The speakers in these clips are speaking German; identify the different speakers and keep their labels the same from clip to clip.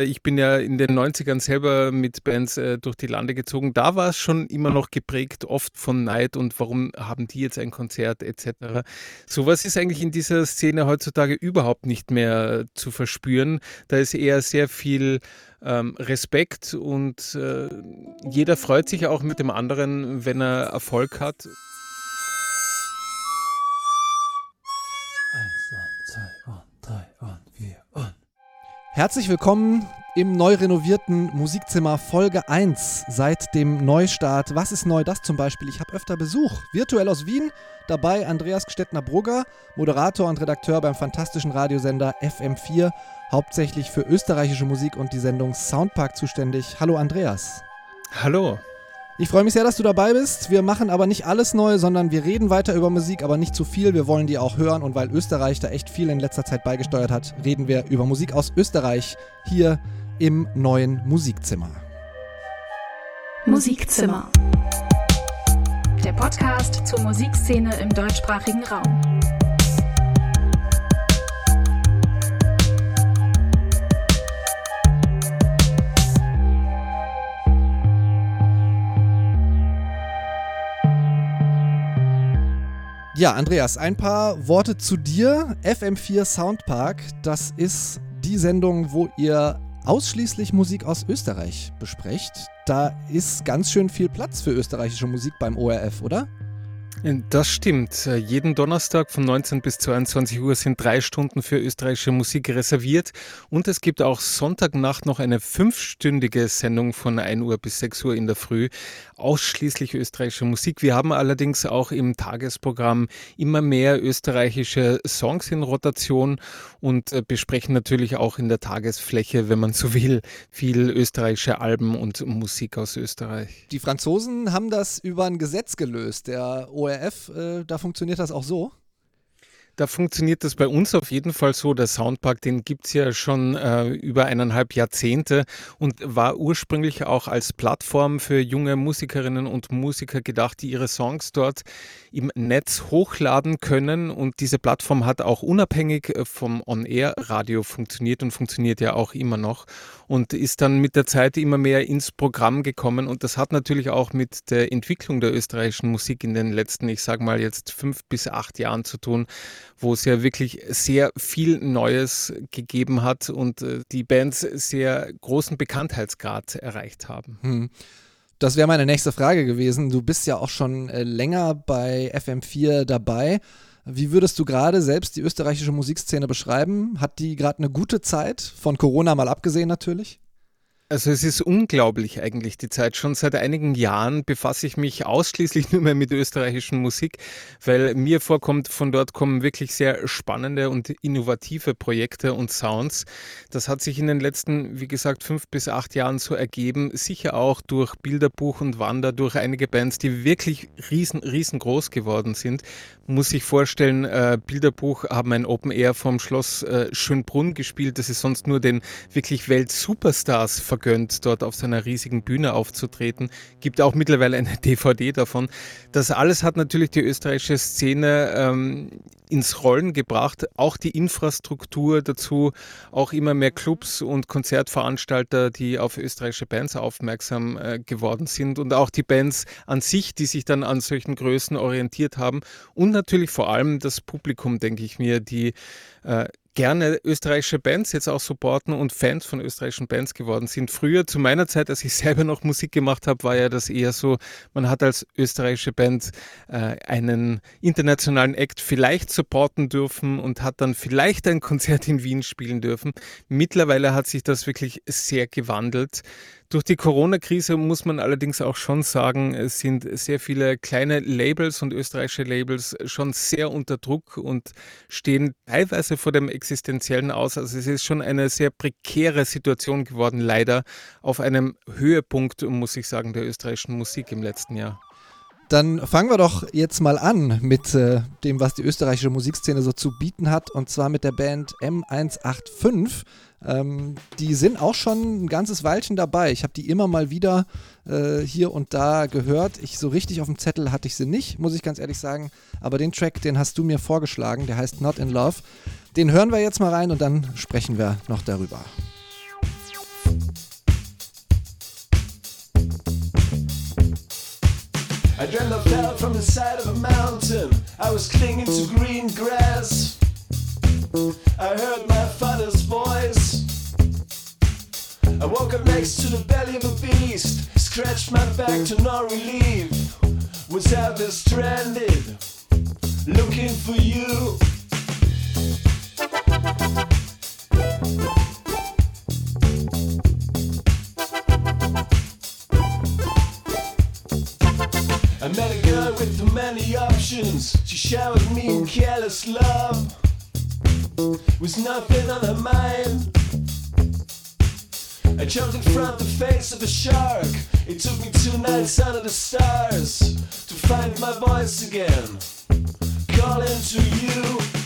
Speaker 1: Ich bin ja in den 90ern selber mit Bands äh, durch die Lande gezogen. Da war es schon immer noch geprägt, oft von Neid und warum haben die jetzt ein Konzert etc. Sowas ist eigentlich in dieser Szene heutzutage überhaupt nicht mehr zu verspüren. Da ist eher sehr viel ähm, Respekt und äh, jeder freut sich auch mit dem anderen, wenn er Erfolg hat.
Speaker 2: Herzlich willkommen im neu renovierten Musikzimmer Folge 1 seit dem Neustart. Was ist neu? Das zum Beispiel. Ich habe öfter Besuch. Virtuell aus Wien. Dabei Andreas Gstettner-Brugger, Moderator und Redakteur beim fantastischen Radiosender FM4, hauptsächlich für österreichische Musik und die Sendung Soundpark zuständig. Hallo Andreas.
Speaker 1: Hallo.
Speaker 2: Ich freue mich sehr, dass du dabei bist. Wir machen aber nicht alles neu, sondern wir reden weiter über Musik, aber nicht zu viel. Wir wollen die auch hören und weil Österreich da echt viel in letzter Zeit beigesteuert hat, reden wir über Musik aus Österreich hier im neuen Musikzimmer.
Speaker 3: Musikzimmer. Der Podcast zur Musikszene im deutschsprachigen Raum.
Speaker 2: Ja, Andreas, ein paar Worte zu dir. FM4 Soundpark, das ist die Sendung, wo ihr ausschließlich Musik aus Österreich besprecht. Da ist ganz schön viel Platz für österreichische Musik beim ORF, oder?
Speaker 1: Das stimmt. Jeden Donnerstag von 19 bis 22 Uhr sind drei Stunden für österreichische Musik reserviert. Und es gibt auch Sonntagnacht noch eine fünfstündige Sendung von 1 Uhr bis 6 Uhr in der Früh. Ausschließlich österreichische Musik. Wir haben allerdings auch im Tagesprogramm immer mehr österreichische Songs in Rotation und äh, besprechen natürlich auch in der Tagesfläche, wenn man so will, viel österreichische Alben und Musik aus Österreich.
Speaker 2: Die Franzosen haben das über ein Gesetz gelöst. Der ORF ORF, äh, da funktioniert das auch so?
Speaker 1: Da funktioniert das bei uns auf jeden Fall so. Der Soundpark, den gibt es ja schon äh, über eineinhalb Jahrzehnte und war ursprünglich auch als Plattform für junge Musikerinnen und Musiker gedacht, die ihre Songs dort im Netz hochladen können. Und diese Plattform hat auch unabhängig äh, vom On-Air-Radio funktioniert und funktioniert ja auch immer noch und ist dann mit der Zeit immer mehr ins Programm gekommen. Und das hat natürlich auch mit der Entwicklung der österreichischen Musik in den letzten, ich sage mal jetzt fünf bis acht Jahren zu tun, wo es ja wirklich sehr viel Neues gegeben hat und äh, die Bands sehr großen Bekanntheitsgrad erreicht haben. Hm.
Speaker 2: Das wäre meine nächste Frage gewesen. Du bist ja auch schon äh, länger bei FM4 dabei. Wie würdest du gerade selbst die österreichische Musikszene beschreiben? Hat die gerade eine gute Zeit, von Corona mal abgesehen natürlich?
Speaker 1: Also es ist unglaublich eigentlich die Zeit. Schon seit einigen Jahren befasse ich mich ausschließlich nur mehr mit österreichischen Musik, weil mir vorkommt, von dort kommen wirklich sehr spannende und innovative Projekte und Sounds. Das hat sich in den letzten, wie gesagt, fünf bis acht Jahren so ergeben. Sicher auch durch Bilderbuch und Wander, durch einige Bands, die wirklich riesen, riesengroß geworden sind. Muss ich vorstellen, äh, Bilderbuch haben ein Open Air vom Schloss äh, Schönbrunn gespielt. Das ist sonst nur den wirklich Welt-Superstars vergönnt, dort auf seiner riesigen Bühne aufzutreten. Gibt auch mittlerweile eine DVD davon. Das alles hat natürlich die österreichische Szene ähm, ins Rollen gebracht. Auch die Infrastruktur dazu, auch immer mehr Clubs und Konzertveranstalter, die auf österreichische Bands aufmerksam äh, geworden sind und auch die Bands an sich, die sich dann an solchen Größen orientiert haben und natürlich vor allem das Publikum, denke ich mir, die äh, gerne österreichische Bands jetzt auch supporten und Fans von österreichischen Bands geworden sind. Früher, zu meiner Zeit, als ich selber noch Musik gemacht habe, war ja das eher so, man hat als österreichische Band äh, einen internationalen Act vielleicht supporten dürfen und hat dann vielleicht ein Konzert in Wien spielen dürfen. Mittlerweile hat sich das wirklich sehr gewandelt. Durch die Corona-Krise muss man allerdings auch schon sagen, es sind sehr viele kleine Labels und österreichische Labels schon sehr unter Druck und stehen teilweise vor dem existenziellen Aus. Also es ist schon eine sehr prekäre Situation geworden, leider auf einem Höhepunkt, muss ich sagen, der österreichischen Musik im letzten Jahr.
Speaker 2: Dann fangen wir doch jetzt mal an mit äh, dem, was die österreichische Musikszene so zu bieten hat, und zwar mit der Band M185. Ähm, die sind auch schon ein ganzes Weilchen dabei. Ich habe die immer mal wieder äh, hier und da gehört. Ich so richtig auf dem Zettel hatte ich sie nicht, muss ich ganz ehrlich sagen. Aber den Track, den hast du mir vorgeschlagen, der heißt Not in Love. Den hören wir jetzt mal rein und dann sprechen wir noch darüber.
Speaker 4: I dreamt I fell from the side of a mountain. I was clinging to green grass. I heard my father's voice. I woke up next to the belly of a beast. Scratched my back to no relief. Was there stranded, looking for you. With too many options. She showered me in careless love. With nothing on her mind. I jumped in front of the face of a shark. It took me two nights under the stars to find my voice again. Calling to you.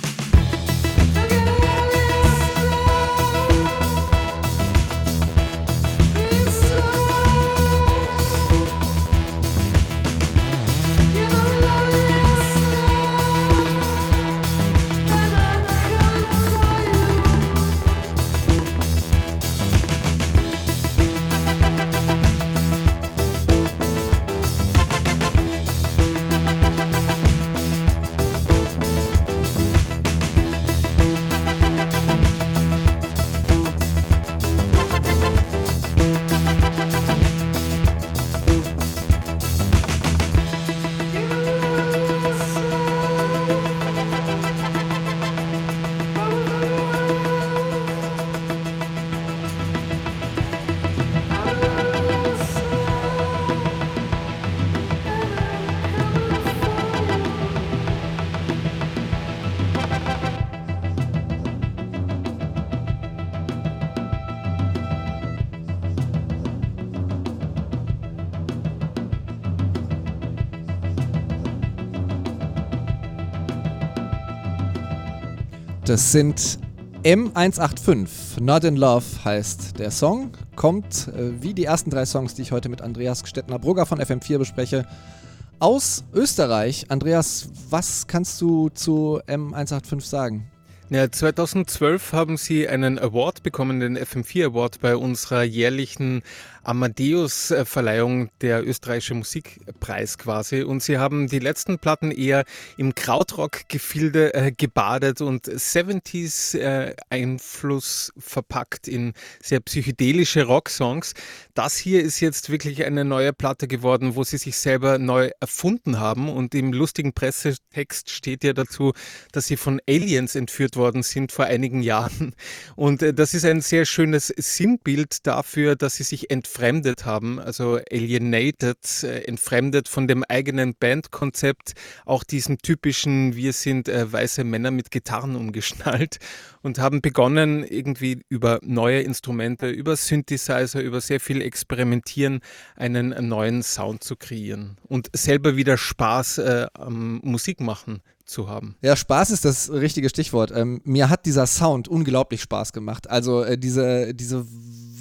Speaker 2: Das sind M185. Not in Love heißt der Song. Kommt, äh, wie die ersten drei Songs, die ich heute mit Andreas Stettner-Brugger von FM4 bespreche, aus Österreich. Andreas, was kannst du zu M185 sagen?
Speaker 1: Ja, 2012 haben sie einen Award bekommen, den FM4 Award bei unserer jährlichen Amadeus-Verleihung der österreichische Musikpreis quasi. Und sie haben die letzten Platten eher im Krautrock-Gefilde äh, gebadet und 70s-Einfluss äh, verpackt in sehr psychedelische Rocksongs. Das hier ist jetzt wirklich eine neue Platte geworden, wo sie sich selber neu erfunden haben. Und im lustigen Pressetext steht ja dazu, dass sie von Aliens entführt worden sind vor einigen Jahren. Und äh, das ist ein sehr schönes Sinnbild dafür, dass sie sich entfernen entfremdet haben, also alienated, äh, entfremdet von dem eigenen Bandkonzept, auch diesem typischen, wir sind äh, weiße Männer mit Gitarren umgeschnallt und haben begonnen, irgendwie über neue Instrumente, über Synthesizer, über sehr viel Experimentieren, einen neuen Sound zu kreieren und selber wieder Spaß äh, am Musikmachen zu haben.
Speaker 2: Ja, Spaß ist das richtige Stichwort. Ähm, mir hat dieser Sound unglaublich Spaß gemacht. Also äh, diese, diese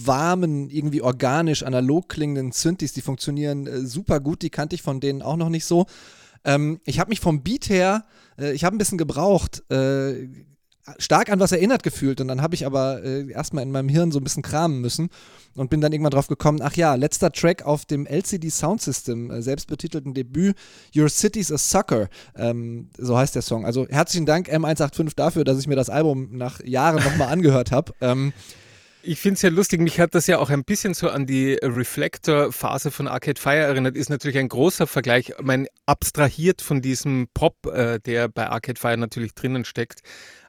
Speaker 2: warmen, irgendwie organisch, analog klingenden Synthes, die funktionieren äh, super gut, die kannte ich von denen auch noch nicht so. Ähm, ich habe mich vom Beat her, äh, ich habe ein bisschen gebraucht, äh, stark an was erinnert gefühlt und dann habe ich aber äh, erstmal in meinem Hirn so ein bisschen kramen müssen und bin dann irgendwann drauf gekommen, ach ja, letzter Track auf dem LCD Sound System, äh, selbstbetitelten Debüt, Your City's a Sucker, ähm, so heißt der Song. Also herzlichen Dank M185 dafür, dass ich mir das Album nach Jahren nochmal angehört habe. Ähm,
Speaker 1: ich finde es ja lustig, mich hat das ja auch ein bisschen so an die Reflector-Phase von Arcade Fire erinnert. Ist natürlich ein großer Vergleich, mein abstrahiert von diesem Pop, äh, der bei Arcade Fire natürlich drinnen steckt.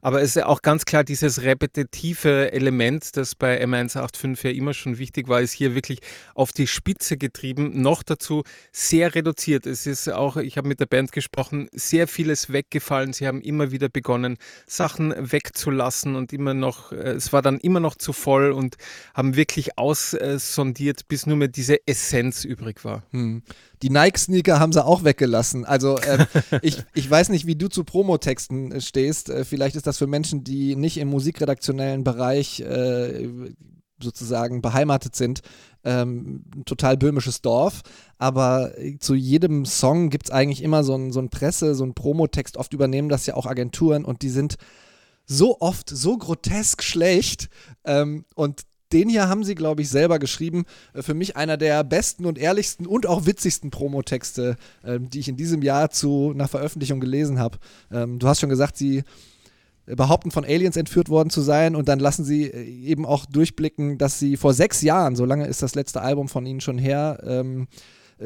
Speaker 1: Aber es ist auch ganz klar dieses repetitive Element, das bei M185 ja immer schon wichtig war, ist hier wirklich auf die Spitze getrieben. Noch dazu sehr reduziert. Es ist auch, ich habe mit der Band gesprochen, sehr vieles weggefallen. Sie haben immer wieder begonnen, Sachen wegzulassen und immer noch, äh, es war dann immer noch zu voll und haben wirklich aussondiert, bis nur mehr diese Essenz übrig war.
Speaker 2: Hm. Die Nike-Sneaker haben sie auch weggelassen. Also äh, ich, ich weiß nicht, wie du zu Promotexten äh, stehst. Äh, vielleicht ist das für Menschen, die nicht im musikredaktionellen Bereich äh, sozusagen beheimatet sind, ähm, total böhmisches Dorf. Aber äh, zu jedem Song gibt es eigentlich immer so ein, so ein Presse-, so ein Promotext. Oft übernehmen das ja auch Agenturen und die sind so oft so grotesk schlecht ähm, und den hier haben sie, glaube ich, selber geschrieben. Äh, für mich einer der besten und ehrlichsten und auch witzigsten Promotexte, äh, die ich in diesem Jahr zu einer Veröffentlichung gelesen habe. Ähm, du hast schon gesagt, sie behaupten, von Aliens entführt worden zu sein und dann lassen sie äh, eben auch durchblicken, dass sie vor sechs Jahren, so lange ist das letzte Album von ihnen schon her, ähm,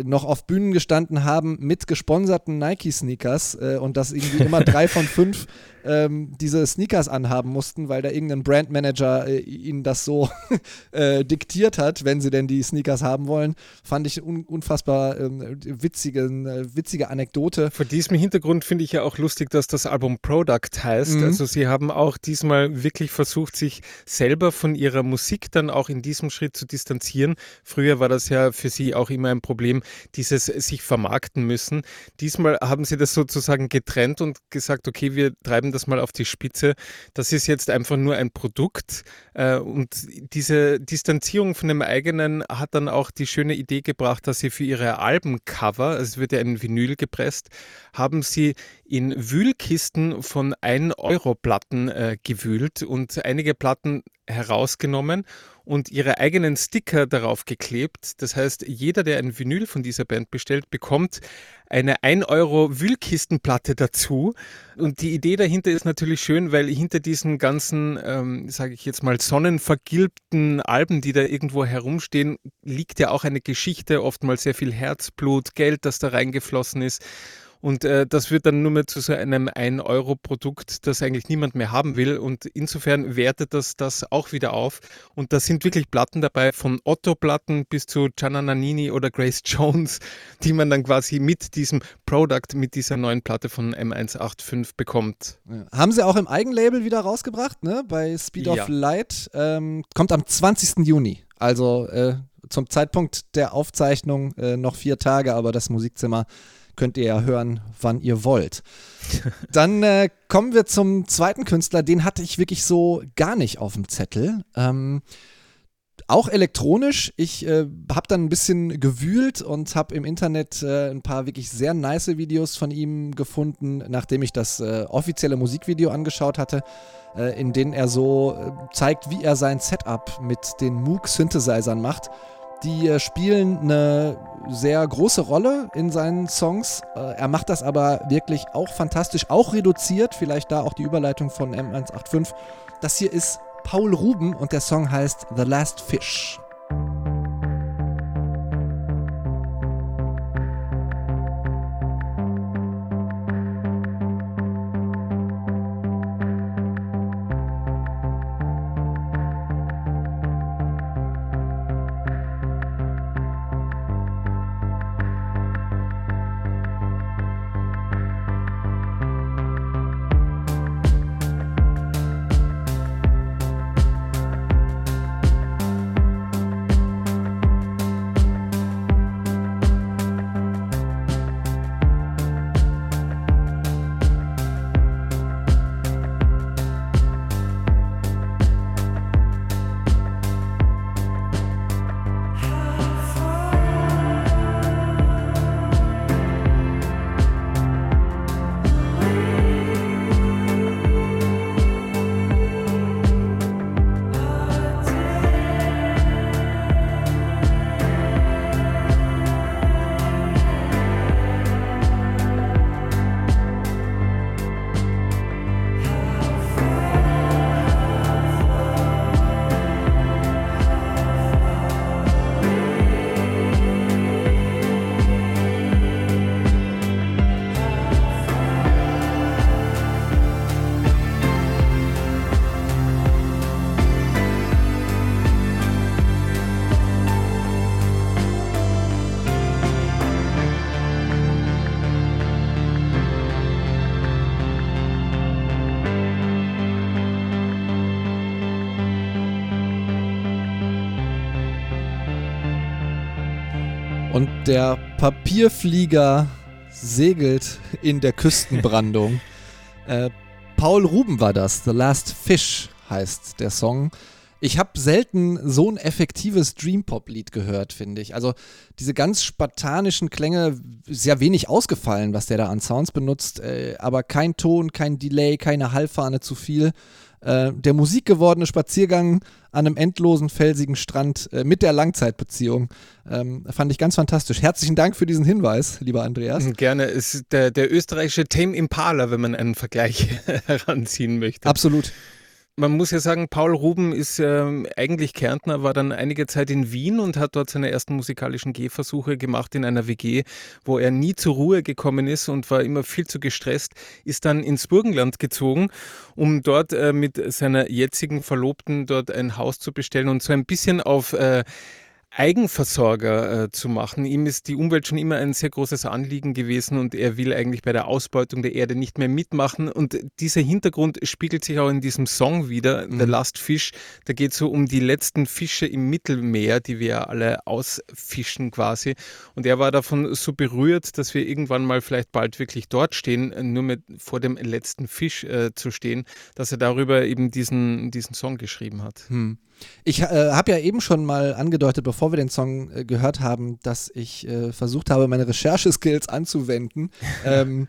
Speaker 2: noch auf Bühnen gestanden haben mit gesponserten Nike-Sneakers äh, und dass irgendwie immer drei von fünf ähm, diese Sneakers anhaben mussten, weil da irgendein Brandmanager äh, ihnen das so äh, diktiert hat, wenn sie denn die Sneakers haben wollen, fand ich un unfassbar ähm, witzige, äh, witzige Anekdote.
Speaker 1: Vor diesem Hintergrund finde ich ja auch lustig, dass das Album Product heißt. Mhm. Also sie haben auch diesmal wirklich versucht, sich selber von ihrer Musik dann auch in diesem Schritt zu distanzieren. Früher war das ja für sie auch immer ein Problem, dieses sich vermarkten müssen. Diesmal haben sie das sozusagen getrennt und gesagt, okay, wir treiben das mal auf die Spitze. Das ist jetzt einfach nur ein Produkt äh, und diese Distanzierung von dem eigenen hat dann auch die schöne Idee gebracht, dass sie für ihre Albencover, es wird ja ein Vinyl gepresst, haben sie in Wühlkisten von 1-Euro-Platten äh, gewühlt und einige Platten herausgenommen und ihre eigenen Sticker darauf geklebt. Das heißt, jeder, der ein Vinyl von dieser Band bestellt, bekommt eine 1 Euro Wühlkistenplatte dazu. Und die Idee dahinter ist natürlich schön, weil hinter diesen ganzen, ähm, sage ich jetzt mal, sonnenvergilbten Alben, die da irgendwo herumstehen, liegt ja auch eine Geschichte, oftmals sehr viel Herzblut, Geld, das da reingeflossen ist. Und äh, das wird dann nur mehr zu so einem 1-Euro-Produkt, das eigentlich niemand mehr haben will. Und insofern wertet das das auch wieder auf. Und da sind wirklich Platten dabei, von Otto-Platten bis zu Gianna Nannini oder Grace Jones, die man dann quasi mit diesem Product, mit dieser neuen Platte von M185 bekommt.
Speaker 2: Ja. Haben sie auch im Eigenlabel wieder rausgebracht, ne? bei Speed of Light. Ähm, kommt am 20. Juni. Also äh, zum Zeitpunkt der Aufzeichnung äh, noch vier Tage, aber das Musikzimmer könnt ihr ja hören, wann ihr wollt. Dann äh, kommen wir zum zweiten Künstler, den hatte ich wirklich so gar nicht auf dem Zettel. Ähm, auch elektronisch. Ich äh, habe dann ein bisschen gewühlt und habe im Internet äh, ein paar wirklich sehr nice Videos von ihm gefunden, nachdem ich das äh, offizielle Musikvideo angeschaut hatte, äh, in denen er so äh, zeigt, wie er sein Setup mit den Moog Synthesizern macht. Die äh, spielen eine sehr große Rolle in seinen Songs. Äh, er macht das aber wirklich auch fantastisch, auch reduziert. Vielleicht da auch die Überleitung von M185. Das hier ist Paul Ruben und der Song heißt The Last Fish. Der Papierflieger segelt in der Küstenbrandung. äh, Paul Ruben war das. The Last Fish heißt der Song. Ich habe selten so ein effektives Dream-Pop-Lied gehört, finde ich. Also diese ganz spartanischen Klänge, sehr wenig ausgefallen, was der da an Sounds benutzt, äh, aber kein Ton, kein Delay, keine Hallfahne zu viel. Äh, der musikgewordene Spaziergang an einem endlosen felsigen Strand äh, mit der Langzeitbeziehung. Ähm, fand ich ganz fantastisch. Herzlichen Dank für diesen Hinweis, lieber Andreas.
Speaker 1: Gerne. Es ist der, der österreichische Tame Impala, wenn man einen Vergleich heranziehen möchte.
Speaker 2: Absolut.
Speaker 1: Man muss ja sagen, Paul Ruben ist ähm, eigentlich Kärntner, war dann einige Zeit in Wien und hat dort seine ersten musikalischen Gehversuche gemacht in einer WG, wo er nie zur Ruhe gekommen ist und war immer viel zu gestresst, ist dann ins Burgenland gezogen, um dort äh, mit seiner jetzigen Verlobten dort ein Haus zu bestellen und so ein bisschen auf äh, Eigenversorger äh, zu machen. Ihm ist die Umwelt schon immer ein sehr großes Anliegen gewesen und er will eigentlich bei der Ausbeutung der Erde nicht mehr mitmachen. Und dieser Hintergrund spiegelt sich auch in diesem Song wieder, mhm. The Last Fish. Da geht es so um die letzten Fische im Mittelmeer, die wir alle ausfischen quasi. Und er war davon so berührt, dass wir irgendwann mal vielleicht bald wirklich dort stehen, nur mit vor dem letzten Fisch äh, zu stehen, dass er darüber eben diesen, diesen Song geschrieben hat.
Speaker 2: Mhm. Ich äh, habe ja eben schon mal angedeutet, bevor wir den Song äh, gehört haben, dass ich äh, versucht habe, meine Rechercheskills anzuwenden. ähm,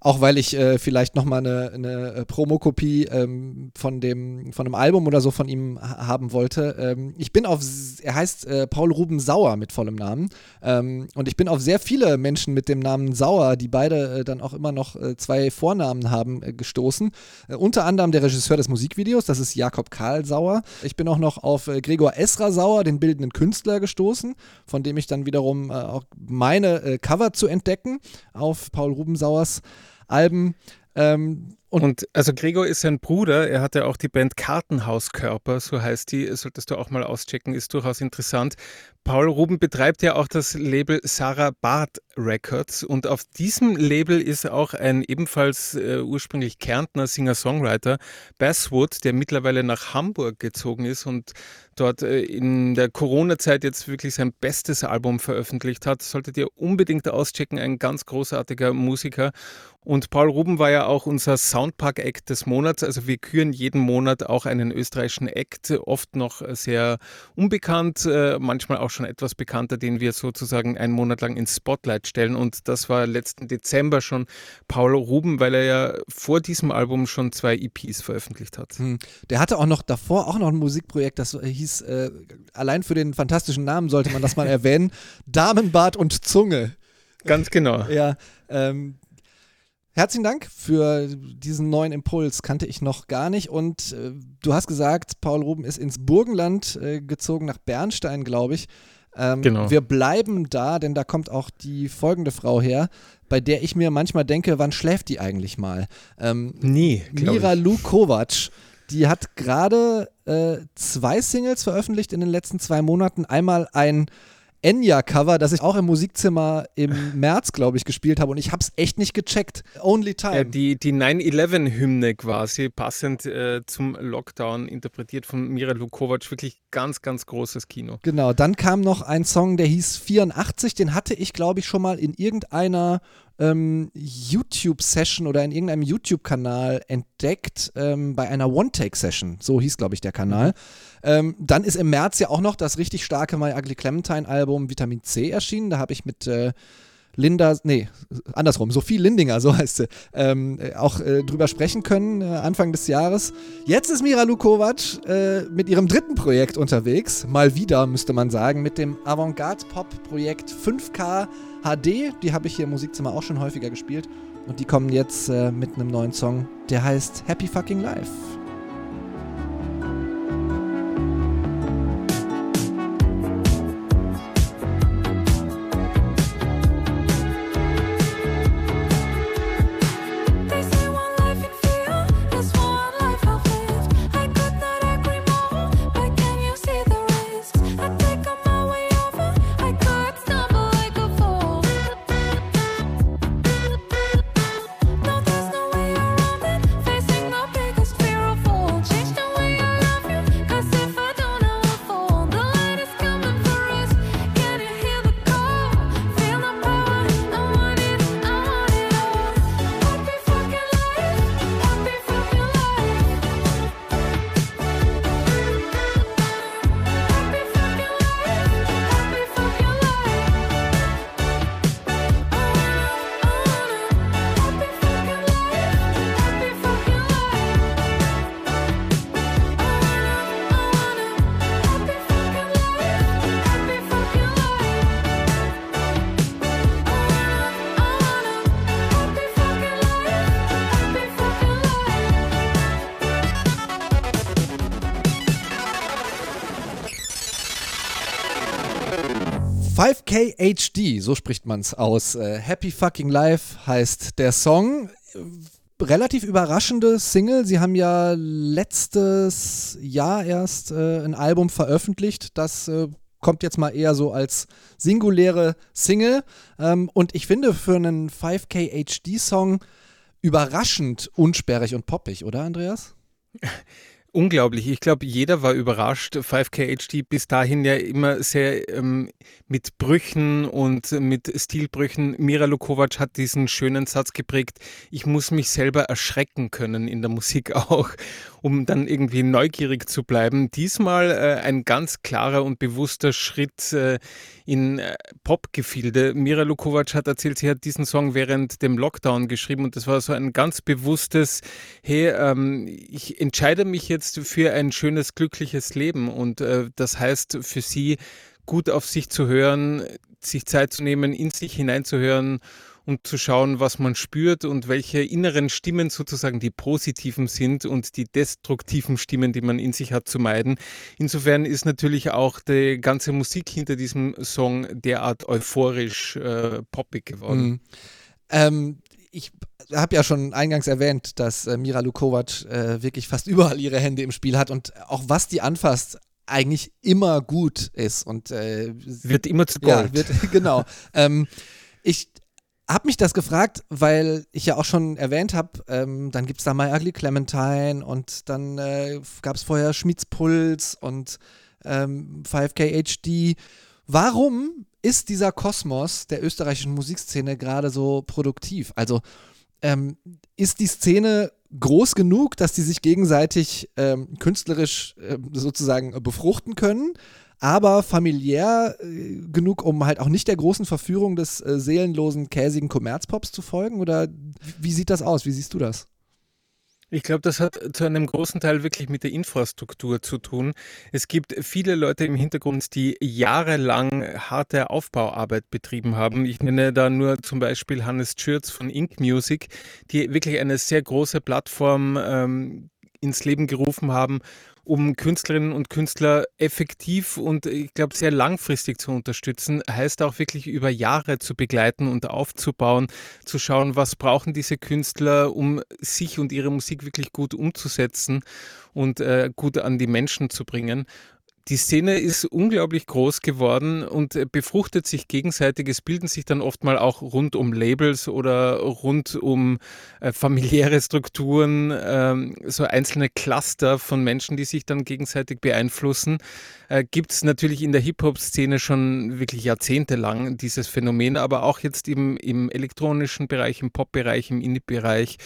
Speaker 2: auch weil ich äh, vielleicht nochmal eine, eine äh, Promokopie ähm, von dem von einem Album oder so von ihm haben wollte. Ähm, ich bin auf, er heißt äh, Paul Ruben Sauer mit vollem Namen. Ähm, und ich bin auf sehr viele Menschen mit dem Namen Sauer, die beide äh, dann auch immer noch äh, zwei Vornamen haben, äh, gestoßen. unter anderem der Regisseur des Musikvideos, das ist Jakob Karl Sauer. Ich bin auch noch auf Gregor Esra Sauer, den bildenden Künstler, gestoßen, von dem ich dann wiederum auch meine Cover zu entdecken auf Paul Ruben Sauers Alben.
Speaker 1: Ähm, und, und, also Gregor ist sein Bruder, er hatte auch die Band Kartenhauskörper, so heißt die, solltest du auch mal auschecken, ist durchaus interessant. Paul Ruben betreibt ja auch das Label Sarah Barth Records und auf diesem Label ist auch ein ebenfalls äh, ursprünglich Kärntner Singer-Songwriter, Basswood, der mittlerweile nach Hamburg gezogen ist und dort äh, in der Corona-Zeit jetzt wirklich sein bestes Album veröffentlicht hat. Solltet ihr unbedingt auschecken, ein ganz großartiger Musiker. Und Paul Ruben war ja auch unser Soundpark-Act des Monats. Also wir küren jeden Monat auch einen österreichischen Act, oft noch sehr unbekannt, äh, manchmal auch schon etwas bekannter, den wir sozusagen einen Monat lang ins Spotlight stellen. Und das war letzten Dezember schon Paul Ruben, weil er ja vor diesem Album schon zwei EPs veröffentlicht hat. Hm.
Speaker 2: Der hatte auch noch davor auch noch ein Musikprojekt, das hieß, äh, allein für den fantastischen Namen sollte man das mal erwähnen, Damenbart und Zunge.
Speaker 1: Ganz genau.
Speaker 2: Ja, ähm, Herzlichen Dank für diesen neuen Impuls, kannte ich noch gar nicht. Und äh, du hast gesagt, Paul Ruben ist ins Burgenland äh, gezogen, nach Bernstein, glaube ich. Ähm, genau. Wir bleiben da, denn da kommt auch die folgende Frau her, bei der ich mir manchmal denke, wann schläft die eigentlich mal?
Speaker 1: Ähm, Nie.
Speaker 2: Mira Lu Kovac. Die hat gerade äh, zwei Singles veröffentlicht in den letzten zwei Monaten. Einmal ein Enya-Cover, das ich auch im Musikzimmer im März, glaube ich, gespielt habe und ich habe es echt nicht gecheckt. Only Time. Ja,
Speaker 1: die die 9-11-Hymne quasi, passend äh, zum Lockdown, interpretiert von Mira Lukovac, wirklich ganz, ganz großes Kino.
Speaker 2: Genau, dann kam noch ein Song, der hieß 84, den hatte ich, glaube ich, schon mal in irgendeiner ähm, YouTube-Session oder in irgendeinem YouTube-Kanal entdeckt ähm, bei einer One-Take-Session. So hieß, glaube ich, der Kanal. Mhm. Ähm, dann ist im März ja auch noch das richtig starke My Ugly Clementine-Album Vitamin C erschienen. Da habe ich mit äh, Linda, nee, andersrum, Sophie Lindinger, so heißt sie, ähm, auch äh, drüber sprechen können, äh, Anfang des Jahres. Jetzt ist Mira Lukovac äh, mit ihrem dritten Projekt unterwegs, mal wieder, müsste man sagen, mit dem Avantgarde-Pop-Projekt 5K HD. Die habe ich hier im Musikzimmer auch schon häufiger gespielt. Und die kommen jetzt äh, mit einem neuen Song, der heißt Happy Fucking Life. 5K HD, so spricht man es aus. Äh, Happy Fucking Life heißt der Song. Relativ überraschende Single. Sie haben ja letztes Jahr erst äh, ein Album veröffentlicht, das äh, kommt jetzt mal eher so als singuläre Single. Ähm, und ich finde für einen 5K HD-Song überraschend unsperrig und poppig, oder Andreas?
Speaker 1: Unglaublich. Ich glaube, jeder war überrascht. 5K HD bis dahin ja immer sehr ähm, mit Brüchen und mit Stilbrüchen. Mira Lukovac hat diesen schönen Satz geprägt, ich muss mich selber erschrecken können in der Musik auch, um dann irgendwie neugierig zu bleiben. Diesmal äh, ein ganz klarer und bewusster Schritt äh, in äh, Popgefilde. Mira Lukovac hat erzählt, sie hat diesen Song während dem Lockdown geschrieben und das war so ein ganz bewusstes, hey, ähm, ich entscheide mich jetzt für ein schönes, glückliches Leben und äh, das heißt für sie, gut auf sich zu hören, sich Zeit zu nehmen, in sich hineinzuhören und zu schauen, was man spürt und welche inneren Stimmen sozusagen die positiven sind und die destruktiven Stimmen, die man in sich hat, zu meiden. Insofern ist natürlich auch die ganze Musik hinter diesem Song derart euphorisch äh, poppig geworden.
Speaker 2: Mhm. Ähm, ich habe ja schon eingangs erwähnt, dass äh, Mira Lukovac äh, wirklich fast überall ihre Hände im Spiel hat und auch was die anfasst, eigentlich immer gut ist und äh,
Speaker 1: wird immer zu Gold.
Speaker 2: Ja, wird, genau. ähm, ich habe mich das gefragt, weil ich ja auch schon erwähnt habe, ähm, dann gibt es da My Ugly Clementine und dann äh, gab es vorher Schmieds Puls und ähm, 5K HD. Warum ist dieser Kosmos der österreichischen Musikszene gerade so produktiv? Also ähm, ist die Szene groß genug, dass die sich gegenseitig ähm, künstlerisch äh, sozusagen befruchten können? Aber familiär äh, genug, um halt auch nicht der großen Verführung des äh, seelenlosen, käsigen Kommerzpops zu folgen? Oder wie sieht das aus? Wie siehst du das?
Speaker 1: Ich glaube, das hat zu einem großen Teil wirklich mit der Infrastruktur zu tun. Es gibt viele Leute im Hintergrund, die jahrelang harte Aufbauarbeit betrieben haben. Ich nenne da nur zum Beispiel Hannes Schürz von Ink Music, die wirklich eine sehr große Plattform ähm, ins Leben gerufen haben, um Künstlerinnen und Künstler effektiv und ich glaube sehr langfristig zu unterstützen, heißt auch wirklich über Jahre zu begleiten und aufzubauen, zu schauen, was brauchen diese Künstler, um sich und ihre Musik wirklich gut umzusetzen und äh, gut an die Menschen zu bringen. Die Szene ist unglaublich groß geworden und äh, befruchtet sich gegenseitig. Es bilden sich dann oft mal auch rund um Labels oder rund um äh, familiäre Strukturen ähm, so einzelne Cluster von Menschen, die sich dann gegenseitig beeinflussen. Äh, Gibt es natürlich in der Hip-Hop-Szene schon wirklich jahrzehntelang dieses Phänomen, aber auch jetzt im, im elektronischen Bereich, im Pop-Bereich, im Indie-Bereich.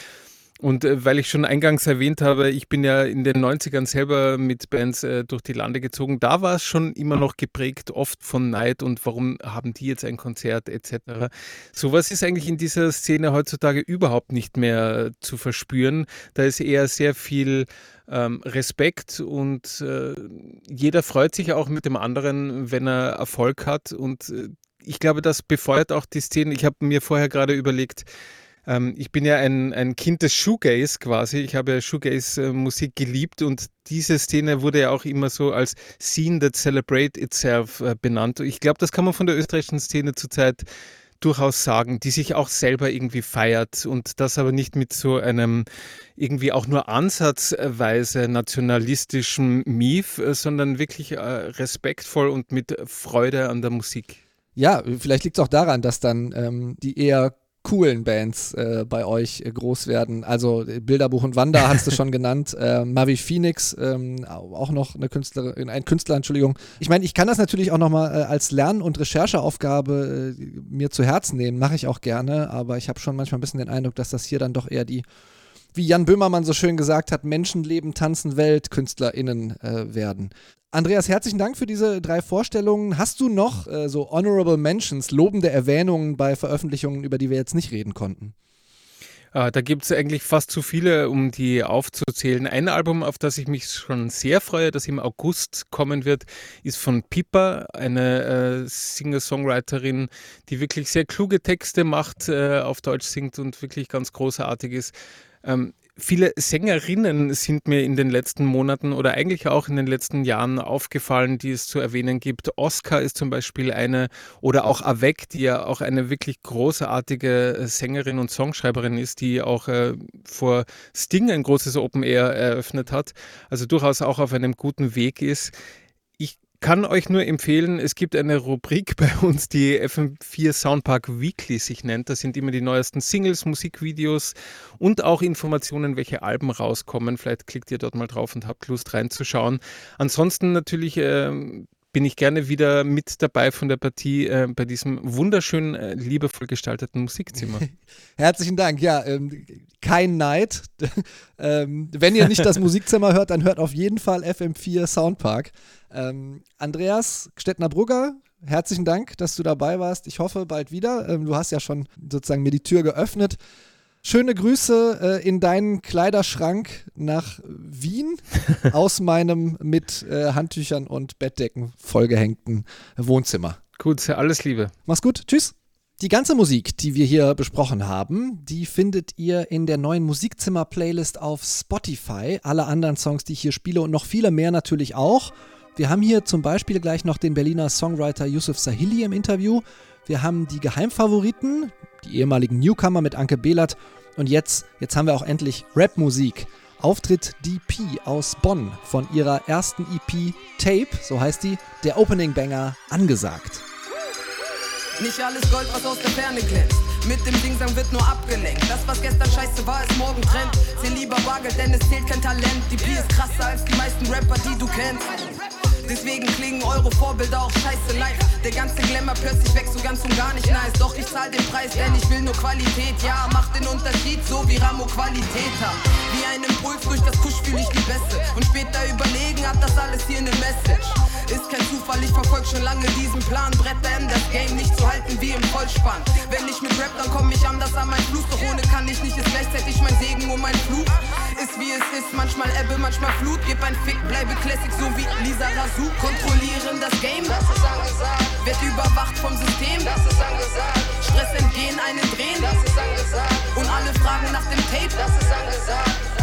Speaker 1: Und äh, weil ich schon eingangs erwähnt habe, ich bin ja in den 90ern selber mit Bands äh, durch die Lande gezogen, da war es schon immer noch geprägt, oft von Neid und warum haben die jetzt ein Konzert etc. Sowas ist eigentlich in dieser Szene heutzutage überhaupt nicht mehr zu verspüren. Da ist eher sehr viel ähm, Respekt und äh, jeder freut sich auch mit dem anderen, wenn er Erfolg hat. Und äh, ich glaube, das befeuert auch die Szene. Ich habe mir vorher gerade überlegt, ähm, ich bin ja ein, ein Kind des Shoegaze quasi. Ich habe ja Shoegaze-Musik geliebt und diese Szene wurde ja auch immer so als Scene that celebrate itself äh, benannt. Ich glaube, das kann man von der österreichischen Szene zurzeit durchaus sagen, die sich auch selber irgendwie feiert und das aber nicht mit so einem irgendwie auch nur ansatzweise nationalistischen Mief, äh, sondern wirklich äh, respektvoll und mit Freude an der Musik.
Speaker 2: Ja, vielleicht liegt es auch daran, dass dann ähm, die eher coolen Bands äh, bei euch äh, groß werden. Also äh, Bilderbuch und Wanda hast du schon genannt. Äh, Mavi Phoenix, ähm, auch noch eine Künstlerin, ein Künstler, Entschuldigung. Ich meine, ich kann das natürlich auch nochmal äh, als Lern- und Rechercheaufgabe äh, mir zu Herzen nehmen. Mache ich auch gerne, aber ich habe schon manchmal ein bisschen den Eindruck, dass das hier dann doch eher die wie Jan Böhmermann so schön gesagt hat, Menschenleben, Tanzen, Welt, KünstlerInnen äh, werden. Andreas, herzlichen Dank für diese drei Vorstellungen. Hast du noch äh, so Honorable Mentions, lobende Erwähnungen bei Veröffentlichungen, über die wir jetzt nicht reden konnten?
Speaker 1: Äh, da gibt es eigentlich fast zu viele, um die aufzuzählen. Ein Album, auf das ich mich schon sehr freue, das im August kommen wird, ist von Pippa, eine äh, Singer-Songwriterin, die wirklich sehr kluge Texte macht, äh, auf Deutsch singt und wirklich ganz großartig ist. Ähm, Viele Sängerinnen sind mir in den letzten Monaten oder eigentlich auch in den letzten Jahren aufgefallen, die es zu erwähnen gibt. Oscar ist zum Beispiel eine oder auch Avec, die ja auch eine wirklich großartige äh, Sängerin und Songschreiberin ist, die auch äh, vor Sting ein großes Open Air eröffnet hat. Also durchaus auch auf einem guten Weg ist kann euch nur empfehlen, es gibt eine Rubrik bei uns, die FM4 Soundpark Weekly sich nennt. Da sind immer die neuesten Singles, Musikvideos und auch Informationen, welche Alben rauskommen. Vielleicht klickt ihr dort mal drauf und habt Lust reinzuschauen. Ansonsten natürlich äh, bin ich gerne wieder mit dabei von der Partie äh, bei diesem wunderschön äh, liebevoll gestalteten Musikzimmer.
Speaker 2: Herzlichen Dank. Ja, ähm, kein Neid. ähm, wenn ihr nicht das Musikzimmer hört, dann hört auf jeden Fall FM4 Soundpark. Ähm, Andreas Stettner-Brugger, herzlichen Dank, dass du dabei warst. Ich hoffe bald wieder. Ähm, du hast ja schon sozusagen mir die Tür geöffnet. Schöne Grüße äh, in deinen Kleiderschrank nach Wien aus meinem mit äh, Handtüchern und Bettdecken vollgehängten Wohnzimmer.
Speaker 1: Gut, alles Liebe.
Speaker 2: Mach's gut. Tschüss. Die ganze Musik, die wir hier besprochen haben, die findet ihr in der neuen Musikzimmer-Playlist auf Spotify. Alle anderen Songs, die ich hier spiele und noch viele mehr natürlich auch. Wir haben hier zum Beispiel gleich noch den Berliner Songwriter Yusuf Sahili im Interview. Wir haben die Geheimfavoriten, die ehemaligen Newcomer mit Anke Behlert. Und jetzt, jetzt haben wir auch endlich Rapmusik. Auftritt DP aus Bonn von ihrer ersten EP Tape, so heißt die, der Opening Banger angesagt.
Speaker 5: Nicht alles Gold, was aus der Ferne glänzt. Mit dem Dingsang wird nur abgelenkt. Das, was gestern scheiße war, ist morgen Trend. Zähl lieber Bargeld, denn es zählt kein Talent. Die P ist krasser als die meisten Rapper, die du kennst. Deswegen klingen eure Vorbilder auch scheiße live. Der ganze Glamour plötzlich weg, so ganz und gar nicht nice. Doch ich zahl den Preis, denn ich will nur Qualität. Ja, macht den Unterschied, so wie Ramo Qualität hat. Wie ein Impuls durch das Kusch fühl ich die Beste. Und später überlegen, hat das alles hier eine Message. Ist kein Zufall, ich verfolg schon lange diesen Plan. Bretter in das Game nicht zu halten wie im Vollspann. Wenn ich mit Rap, dann komm ich anders an mein Fluss. Doch ohne kann ich nicht, ist gleichzeitig mein Segen und mein Fluch. Ist wie es ist, manchmal Ebbe, manchmal Flut. Gib ein Fick, bleibe Classic, so wie Lisa Razou. Kontrollieren das Game, das ist angesagt. Wird überwacht vom System, das ist angesagt. Stress entgehen, einen drehen, das ist angesagt. Und alle fragen nach dem Tape, das ist angesagt.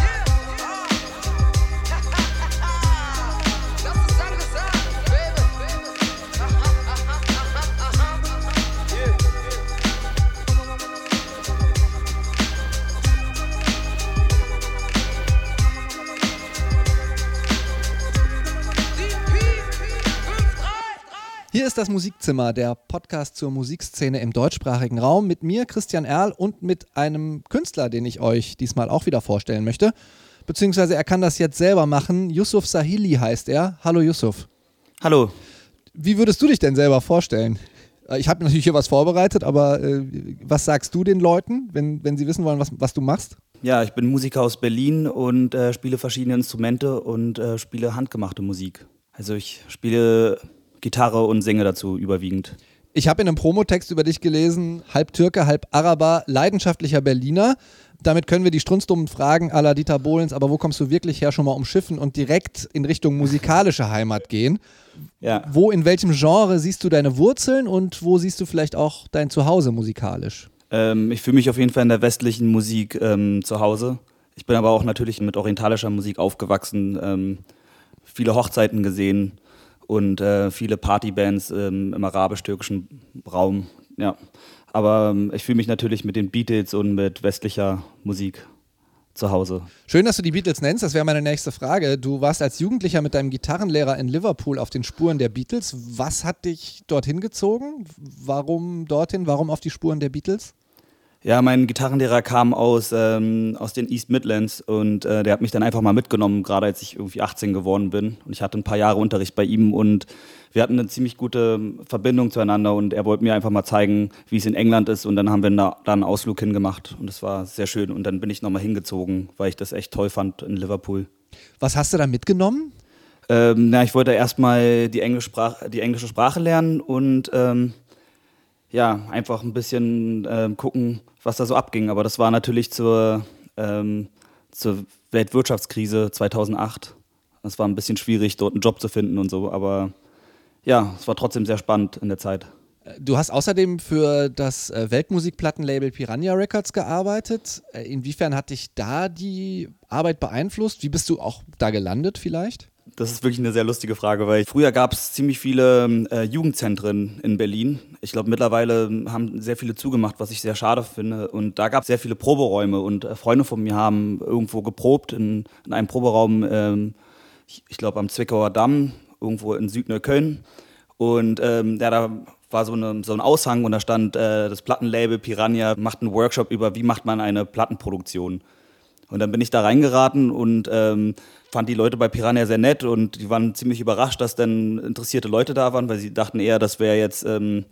Speaker 2: Hier ist das Musikzimmer, der Podcast zur Musikszene im deutschsprachigen Raum mit mir, Christian Erl, und mit einem Künstler, den ich euch diesmal auch wieder vorstellen möchte. Beziehungsweise er kann das jetzt selber machen. Yusuf Sahili heißt er. Hallo Yusuf.
Speaker 6: Hallo.
Speaker 2: Wie würdest du dich denn selber vorstellen? Äh, ich habe natürlich hier was vorbereitet, aber äh, was sagst du den Leuten, wenn, wenn sie wissen wollen, was, was du machst?
Speaker 6: Ja, ich bin Musiker aus Berlin und äh, spiele verschiedene Instrumente und äh, spiele handgemachte Musik. Also ich spiele Gitarre und singe dazu überwiegend.
Speaker 2: Ich habe in einem Promotext über dich gelesen, halb Türke, halb Araber, leidenschaftlicher Berliner. Damit können wir die strunzdummen Fragen aller Dieter Bohlens, aber wo kommst du wirklich her, schon mal umschiffen und direkt in Richtung musikalische Heimat gehen? Ja. Wo, in welchem Genre siehst du deine Wurzeln und wo siehst du vielleicht auch dein Zuhause musikalisch?
Speaker 6: Ähm, ich fühle mich auf jeden Fall in der westlichen Musik ähm, zu Hause. Ich bin aber auch natürlich mit orientalischer Musik aufgewachsen, ähm, viele Hochzeiten gesehen und äh, viele Partybands ähm, im arabisch-türkischen Raum. Ja. Aber ähm, ich fühle mich natürlich mit den Beatles und mit westlicher Musik zu Hause.
Speaker 2: Schön, dass du die Beatles nennst. Das wäre meine nächste Frage. Du warst als Jugendlicher mit deinem Gitarrenlehrer in Liverpool auf den Spuren der Beatles. Was hat dich dorthin gezogen? Warum dorthin? Warum auf die Spuren der Beatles?
Speaker 6: Ja, mein Gitarrenlehrer kam aus, ähm, aus den East Midlands und äh, der hat mich dann einfach mal mitgenommen, gerade als ich irgendwie 18 geworden bin. Und ich hatte ein paar Jahre Unterricht bei ihm und wir hatten eine ziemlich gute Verbindung zueinander und er wollte mir einfach mal zeigen, wie es in England ist. Und dann haben wir da, da einen Ausflug hingemacht und das war sehr schön. Und dann bin ich nochmal hingezogen, weil ich das echt toll fand in Liverpool.
Speaker 2: Was hast du da mitgenommen?
Speaker 6: Ähm, na, ich wollte erstmal die, Englisch die englische Sprache lernen und ähm, ja, einfach ein bisschen ähm, gucken, was da so abging. Aber das war natürlich zur, ähm, zur Weltwirtschaftskrise 2008. Es war ein bisschen schwierig, dort einen Job zu finden und so. Aber ja, es war trotzdem sehr spannend in der Zeit.
Speaker 2: Du hast außerdem für das äh, Weltmusikplattenlabel Piranha Records gearbeitet. Äh, inwiefern hat dich da die Arbeit beeinflusst? Wie bist du auch da gelandet vielleicht?
Speaker 6: Das ist wirklich eine sehr lustige Frage, weil früher gab es ziemlich viele äh, Jugendzentren in Berlin. Ich glaube, mittlerweile haben sehr viele zugemacht, was ich sehr schade finde. Und da gab es sehr viele Proberäume und äh, Freunde von mir haben irgendwo geprobt in, in einem Proberaum, ähm, ich, ich glaube am Zwickauer Damm, irgendwo in Südneukölln. Und ähm, ja, da war so, eine, so ein Aushang und da stand äh, das Plattenlabel Piranha macht einen Workshop über, wie macht man eine Plattenproduktion. Und dann bin ich da reingeraten und ähm, fand die Leute bei Piranha sehr nett und die waren ziemlich überrascht, dass dann interessierte Leute da waren, weil sie dachten eher, das wäre jetzt ähm,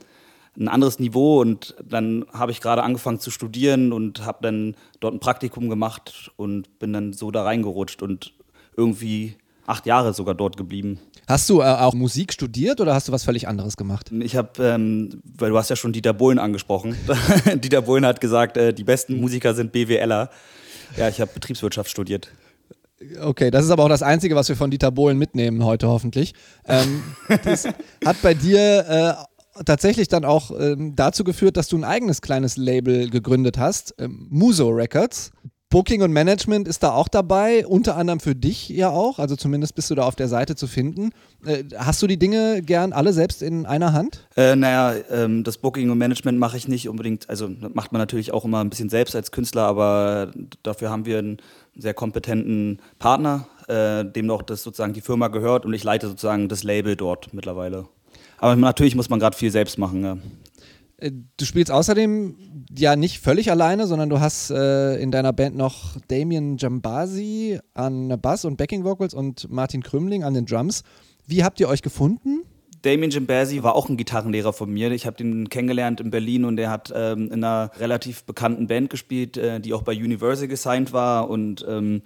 Speaker 6: ein anderes Niveau. Und dann habe ich gerade angefangen zu studieren und habe dann dort ein Praktikum gemacht und bin dann so da reingerutscht und irgendwie acht Jahre sogar dort geblieben.
Speaker 2: Hast du äh, auch Musik studiert oder hast du was völlig anderes gemacht?
Speaker 6: Ich habe, ähm, weil du hast ja schon Dieter Bohlen angesprochen. Dieter Bohlen hat gesagt, äh, die besten Musiker sind BWLer. Ja, ich habe Betriebswirtschaft studiert.
Speaker 2: Okay, das ist aber auch das Einzige, was wir von Dieter Bohlen mitnehmen heute hoffentlich. Ähm, das hat bei dir äh, tatsächlich dann auch ähm, dazu geführt, dass du ein eigenes kleines Label gegründet hast, ähm, Muso Records. Booking und Management ist da auch dabei, unter anderem für dich ja auch, also zumindest bist du da auf der Seite zu finden. Äh, hast du die Dinge gern alle selbst in einer Hand?
Speaker 6: Äh, naja, ähm, das Booking und Management mache ich nicht unbedingt, also das macht man natürlich auch immer ein bisschen selbst als Künstler, aber dafür haben wir einen sehr kompetenten Partner, äh, dem noch das sozusagen die Firma gehört und ich leite sozusagen das Label dort mittlerweile. Aber natürlich muss man gerade viel selbst machen. Ja.
Speaker 2: Äh, du spielst außerdem ja nicht völlig alleine, sondern du hast äh, in deiner Band noch Damien Jambasi an Bass und Backing Vocals und Martin Krümling an den Drums. Wie habt ihr euch gefunden?
Speaker 6: Damien Jambasi war auch ein Gitarrenlehrer von mir. Ich habe ihn kennengelernt in Berlin und er hat ähm, in einer relativ bekannten Band gespielt, äh, die auch bei Universal gesigned war und ähm,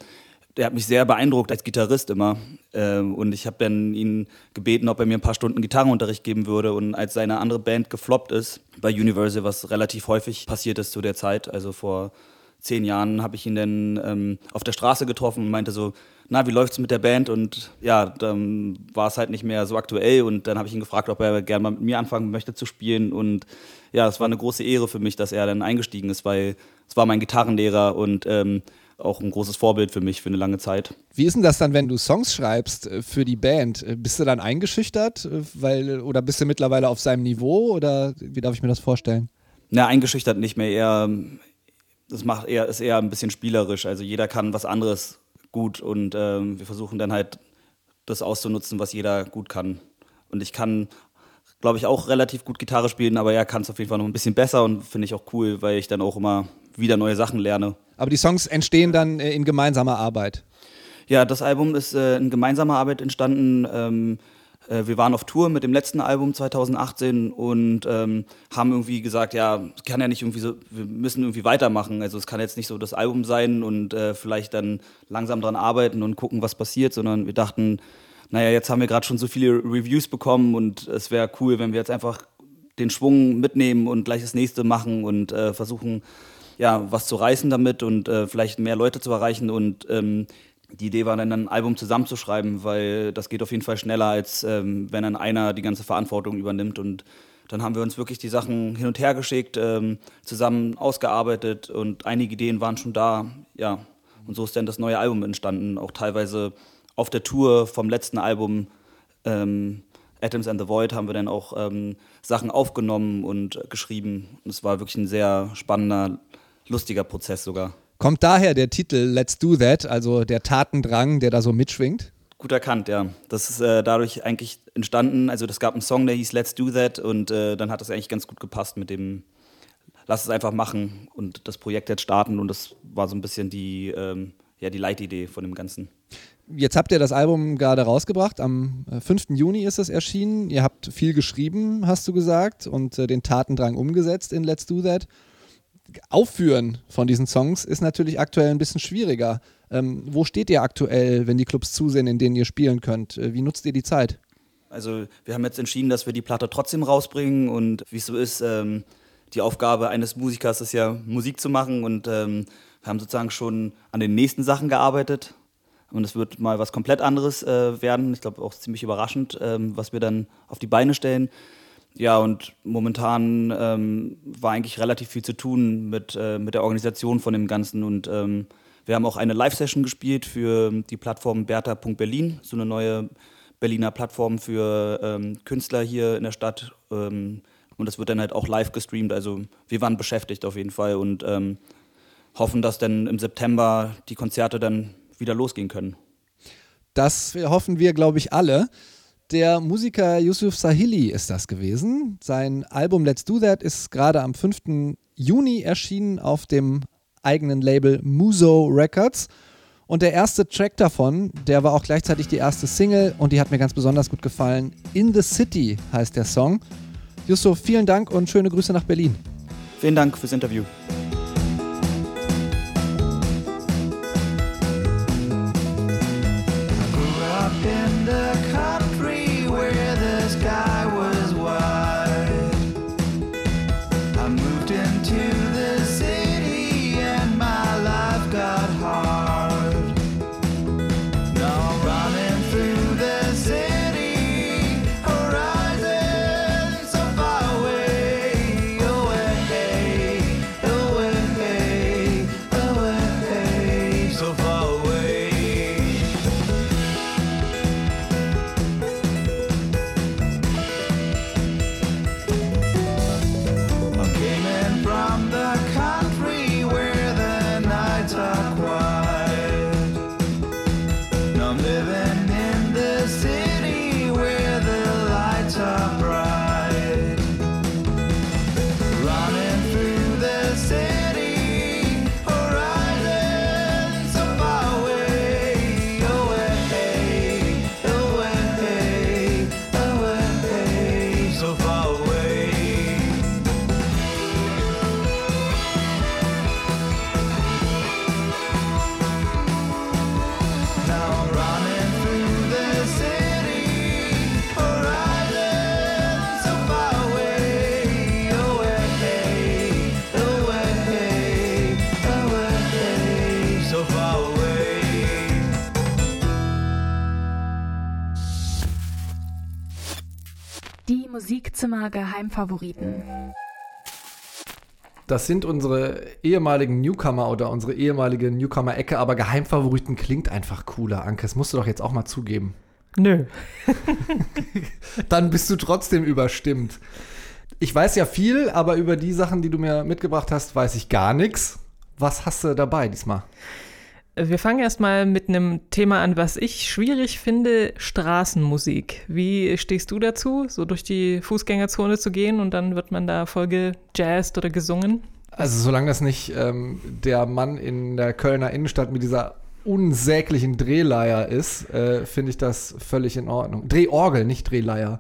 Speaker 6: der hat mich sehr beeindruckt als Gitarrist immer. Ähm, und ich habe dann ihn gebeten, ob er mir ein paar Stunden Gitarrenunterricht geben würde. Und als seine andere Band gefloppt ist bei Universal, was relativ häufig passiert ist zu der Zeit, also vor zehn Jahren, habe ich ihn dann ähm, auf der Straße getroffen und meinte so, na, wie läuft's mit der Band? Und ja, dann war es halt nicht mehr so aktuell. Und dann habe ich ihn gefragt, ob er gerne mal mit mir anfangen möchte zu spielen. Und ja, es war eine große Ehre für mich, dass er dann eingestiegen ist, weil es war mein Gitarrenlehrer und ähm, auch ein großes Vorbild für mich für eine lange Zeit.
Speaker 2: Wie ist denn das dann, wenn du Songs schreibst äh, für die Band? Äh, bist du dann eingeschüchtert, äh, weil oder bist du mittlerweile auf seinem Niveau oder wie darf ich mir das vorstellen?
Speaker 6: Na, eingeschüchtert nicht mehr. Eher, das macht eher, ist eher ein bisschen spielerisch. Also jeder kann was anderes gut und ähm, wir versuchen dann halt das auszunutzen, was jeder gut kann. Und ich kann, glaube ich, auch relativ gut Gitarre spielen, aber er kann es auf jeden Fall noch ein bisschen besser und finde ich auch cool, weil ich dann auch immer wieder neue Sachen lerne.
Speaker 2: Aber die Songs entstehen dann äh, in gemeinsamer Arbeit.
Speaker 6: Ja, das Album ist äh, in gemeinsamer Arbeit entstanden. Ähm, äh, wir waren auf Tour mit dem letzten Album 2018 und ähm, haben irgendwie gesagt, ja, es kann ja nicht irgendwie so, wir müssen irgendwie weitermachen. Also es kann jetzt nicht so das Album sein und äh, vielleicht dann langsam dran arbeiten und gucken, was passiert, sondern wir dachten, naja, jetzt haben wir gerade schon so viele Reviews bekommen und es wäre cool, wenn wir jetzt einfach den Schwung mitnehmen und gleich das nächste machen und versuchen, ja, was zu reißen damit und äh, vielleicht mehr Leute zu erreichen. Und ähm, die Idee war dann, ein Album zusammenzuschreiben, weil das geht auf jeden Fall schneller, als ähm, wenn dann einer die ganze Verantwortung übernimmt. Und dann haben wir uns wirklich die Sachen hin und her geschickt, ähm, zusammen ausgearbeitet und einige Ideen waren schon da. Ja, und so ist dann das neue Album entstanden, auch teilweise auf der Tour vom letzten Album. Ähm, Atoms and the Void haben wir dann auch ähm, Sachen aufgenommen und geschrieben. Und es war wirklich ein sehr spannender lustiger Prozess sogar.
Speaker 2: Kommt daher der Titel Let's Do That, also der Tatendrang, der da so mitschwingt?
Speaker 6: Gut erkannt, ja. Das ist äh, dadurch eigentlich entstanden. Also, es gab einen Song, der hieß Let's Do That und äh, dann hat das eigentlich ganz gut gepasst mit dem Lass es einfach machen und das Projekt jetzt starten und das war so ein bisschen die, ähm, ja, die Leitidee von dem Ganzen.
Speaker 2: Jetzt habt ihr das Album gerade rausgebracht. Am 5. Äh, Juni ist es erschienen. Ihr habt viel geschrieben, hast du gesagt, und äh, den Tatendrang umgesetzt in Let's Do That. Aufführen von diesen Songs ist natürlich aktuell ein bisschen schwieriger. Ähm, wo steht ihr aktuell, wenn die Clubs zusehen, in denen ihr spielen könnt? Äh, wie nutzt ihr die Zeit?
Speaker 6: Also wir haben jetzt entschieden, dass wir die Platte trotzdem rausbringen und wie es so ist, ähm, die Aufgabe eines Musikers ist ja Musik zu machen und ähm, wir haben sozusagen schon an den nächsten Sachen gearbeitet und es wird mal was komplett anderes äh, werden. Ich glaube auch ziemlich überraschend, ähm, was wir dann auf die Beine stellen.
Speaker 7: Ja, und momentan ähm, war eigentlich relativ viel zu tun mit, äh, mit der Organisation von dem Ganzen. Und ähm, wir haben auch eine Live-Session gespielt für die Plattform Bertha.berlin, so eine neue Berliner Plattform für ähm, Künstler hier in der Stadt. Ähm, und das wird dann halt auch live gestreamt. Also wir waren beschäftigt auf jeden Fall und ähm, hoffen, dass dann im September die Konzerte dann wieder losgehen können.
Speaker 2: Das hoffen wir, glaube ich, alle. Der Musiker Yusuf Sahili ist das gewesen. Sein Album Let's Do That ist gerade am 5. Juni erschienen auf dem eigenen Label Muso Records. Und der erste Track davon, der war auch gleichzeitig die erste Single und die hat mir ganz besonders gut gefallen. In the City heißt der Song. Yusuf, vielen Dank und schöne Grüße nach Berlin.
Speaker 7: Vielen Dank fürs Interview.
Speaker 3: Musikzimmer Geheimfavoriten.
Speaker 2: Das sind unsere ehemaligen Newcomer oder unsere ehemalige Newcomer-Ecke, aber Geheimfavoriten klingt einfach cooler, Anke. Das musst du doch jetzt auch mal zugeben.
Speaker 8: Nö.
Speaker 2: Dann bist du trotzdem überstimmt. Ich weiß ja viel, aber über die Sachen, die du mir mitgebracht hast, weiß ich gar nichts. Was hast du dabei diesmal?
Speaker 8: Wir fangen erstmal mit einem Thema an, was ich schwierig finde: Straßenmusik. Wie stehst du dazu, so durch die Fußgängerzone zu gehen und dann wird man da voll gejazzt oder gesungen?
Speaker 2: Also, solange das nicht ähm, der Mann in der Kölner Innenstadt mit dieser unsäglichen Drehleier ist, äh, finde ich das völlig in Ordnung. Drehorgel, nicht Drehleier.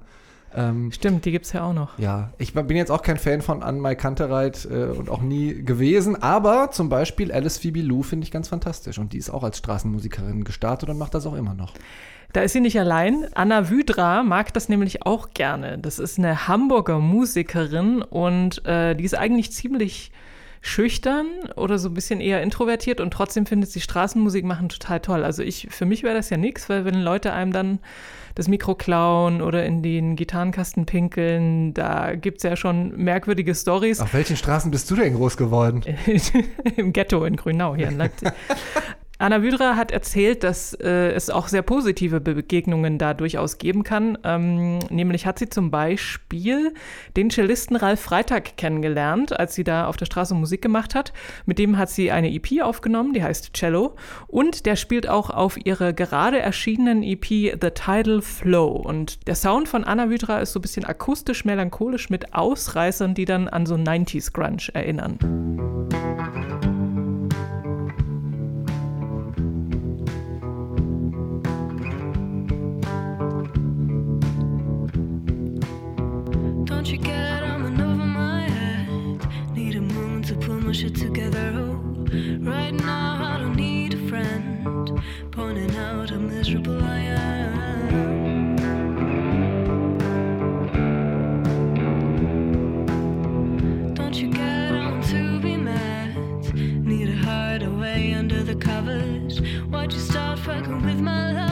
Speaker 8: Ähm, Stimmt, die gibt es ja auch noch.
Speaker 2: Ja, ich bin jetzt auch kein Fan von Anmai Kantereit äh, und auch nie gewesen, aber zum Beispiel Alice Phoebe Lou finde ich ganz fantastisch und die ist auch als Straßenmusikerin gestartet und macht das auch immer noch.
Speaker 8: Da ist sie nicht allein. Anna Wydra mag das nämlich auch gerne. Das ist eine Hamburger Musikerin und äh, die ist eigentlich ziemlich schüchtern oder so ein bisschen eher introvertiert und trotzdem findet sie Straßenmusik machen total toll. Also ich, für mich wäre das ja nichts, weil wenn Leute einem dann das Mikro klauen oder in den Gitarrenkasten pinkeln. Da gibt es ja schon merkwürdige Stories.
Speaker 2: Auf welchen Straßen bist du denn groß geworden?
Speaker 8: Im Ghetto in Grünau hier in Leipzig. Anna Wydra hat erzählt, dass äh, es auch sehr positive Begegnungen da durchaus geben kann. Ähm, nämlich hat sie zum Beispiel den Cellisten Ralf Freitag kennengelernt, als sie da auf der Straße Musik gemacht hat. Mit dem hat sie eine EP aufgenommen, die heißt Cello. Und der spielt auch auf ihrer gerade erschienenen EP The Tidal Flow. Und der Sound von Anna Wydra ist so ein bisschen akustisch, melancholisch mit Ausreißern, die dann an so 90s Grunge erinnern. Don't you get I'm over my head. Need a moment to pull my shit together. Oh, right now I don't need a friend. Pointing out how miserable I am. Don't you get on to be mad? Need a hideaway under the covers. Why'd you start fucking with my love?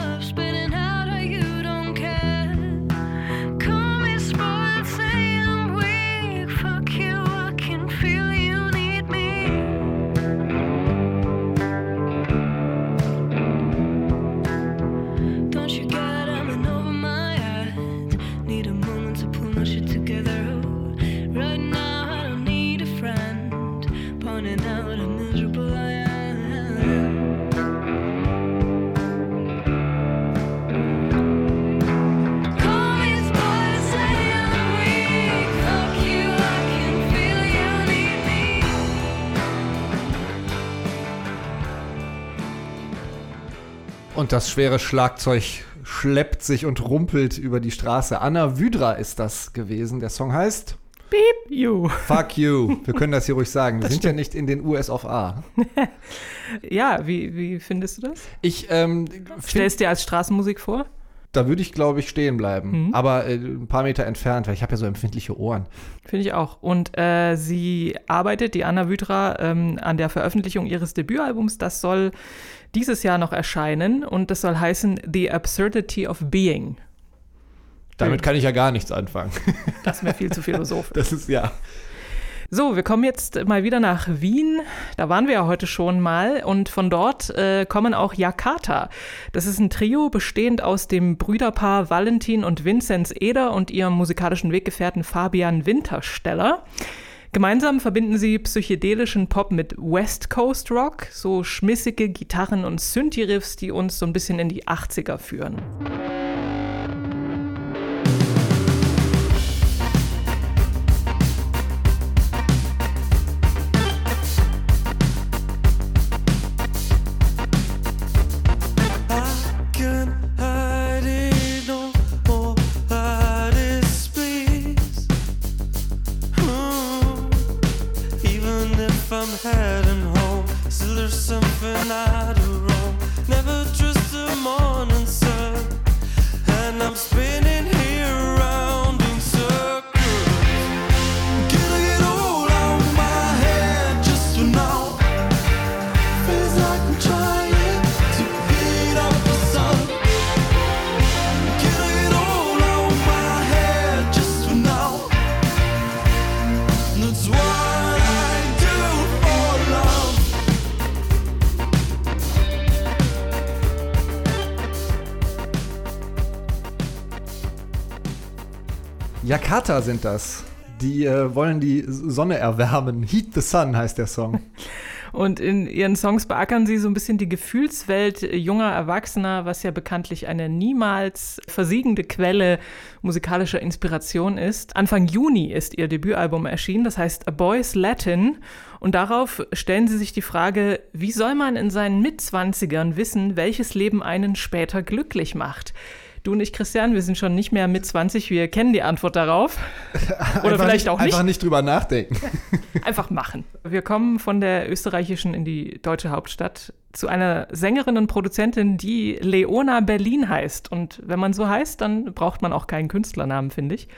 Speaker 2: Und das schwere Schlagzeug schleppt sich und rumpelt über die Straße. Anna Wydra ist das gewesen. Der Song heißt
Speaker 8: Beep you.
Speaker 2: Fuck You. Wir können das hier ruhig sagen. Wir sind ja nicht in den US of A.
Speaker 8: Ja, wie, wie findest du das?
Speaker 2: Ich ähm,
Speaker 8: Stellst dir als Straßenmusik vor?
Speaker 2: da würde ich, glaube ich, stehen bleiben.
Speaker 8: Mhm.
Speaker 2: Aber äh, ein paar Meter entfernt, weil ich habe ja so empfindliche Ohren.
Speaker 8: Finde ich auch. Und äh, sie arbeitet, die Anna Wydra, ähm, an der Veröffentlichung ihres Debütalbums. Das soll dieses Jahr noch erscheinen und das soll heißen The Absurdity of Being.
Speaker 2: Damit kann ich ja gar nichts anfangen.
Speaker 8: Das ist mir viel zu philosophisch.
Speaker 2: Das ist ja.
Speaker 8: So, wir kommen jetzt mal wieder nach Wien. Da waren wir ja heute schon mal. Und von dort äh, kommen auch Jakarta. Das ist ein Trio bestehend aus dem Brüderpaar Valentin und Vinzenz Eder und ihrem musikalischen Weggefährten Fabian Wintersteller. Gemeinsam verbinden sie psychedelischen Pop mit West Coast Rock, so schmissige Gitarren- und Synthi-Riffs, die uns so ein bisschen in die 80er führen.
Speaker 2: Jakarta sind das. Die äh, wollen die Sonne erwärmen. Heat the Sun heißt der Song.
Speaker 8: Und in ihren Songs beackern sie so ein bisschen die Gefühlswelt junger Erwachsener, was ja bekanntlich eine niemals versiegende Quelle musikalischer Inspiration ist. Anfang Juni ist ihr Debütalbum erschienen, das heißt A Boy's Latin. Und darauf stellen sie sich die Frage, wie soll man in seinen Mitzwanzigern wissen, welches Leben einen später glücklich macht? Du und ich, Christian, wir sind schon nicht mehr mit 20, wir kennen die Antwort darauf. Oder vielleicht
Speaker 2: nicht,
Speaker 8: auch nicht.
Speaker 2: Einfach nicht drüber nachdenken.
Speaker 8: Einfach machen. Wir kommen von der österreichischen in die deutsche Hauptstadt zu einer Sängerin und Produzentin, die Leona Berlin heißt. Und wenn man so heißt, dann braucht man auch keinen Künstlernamen, finde ich.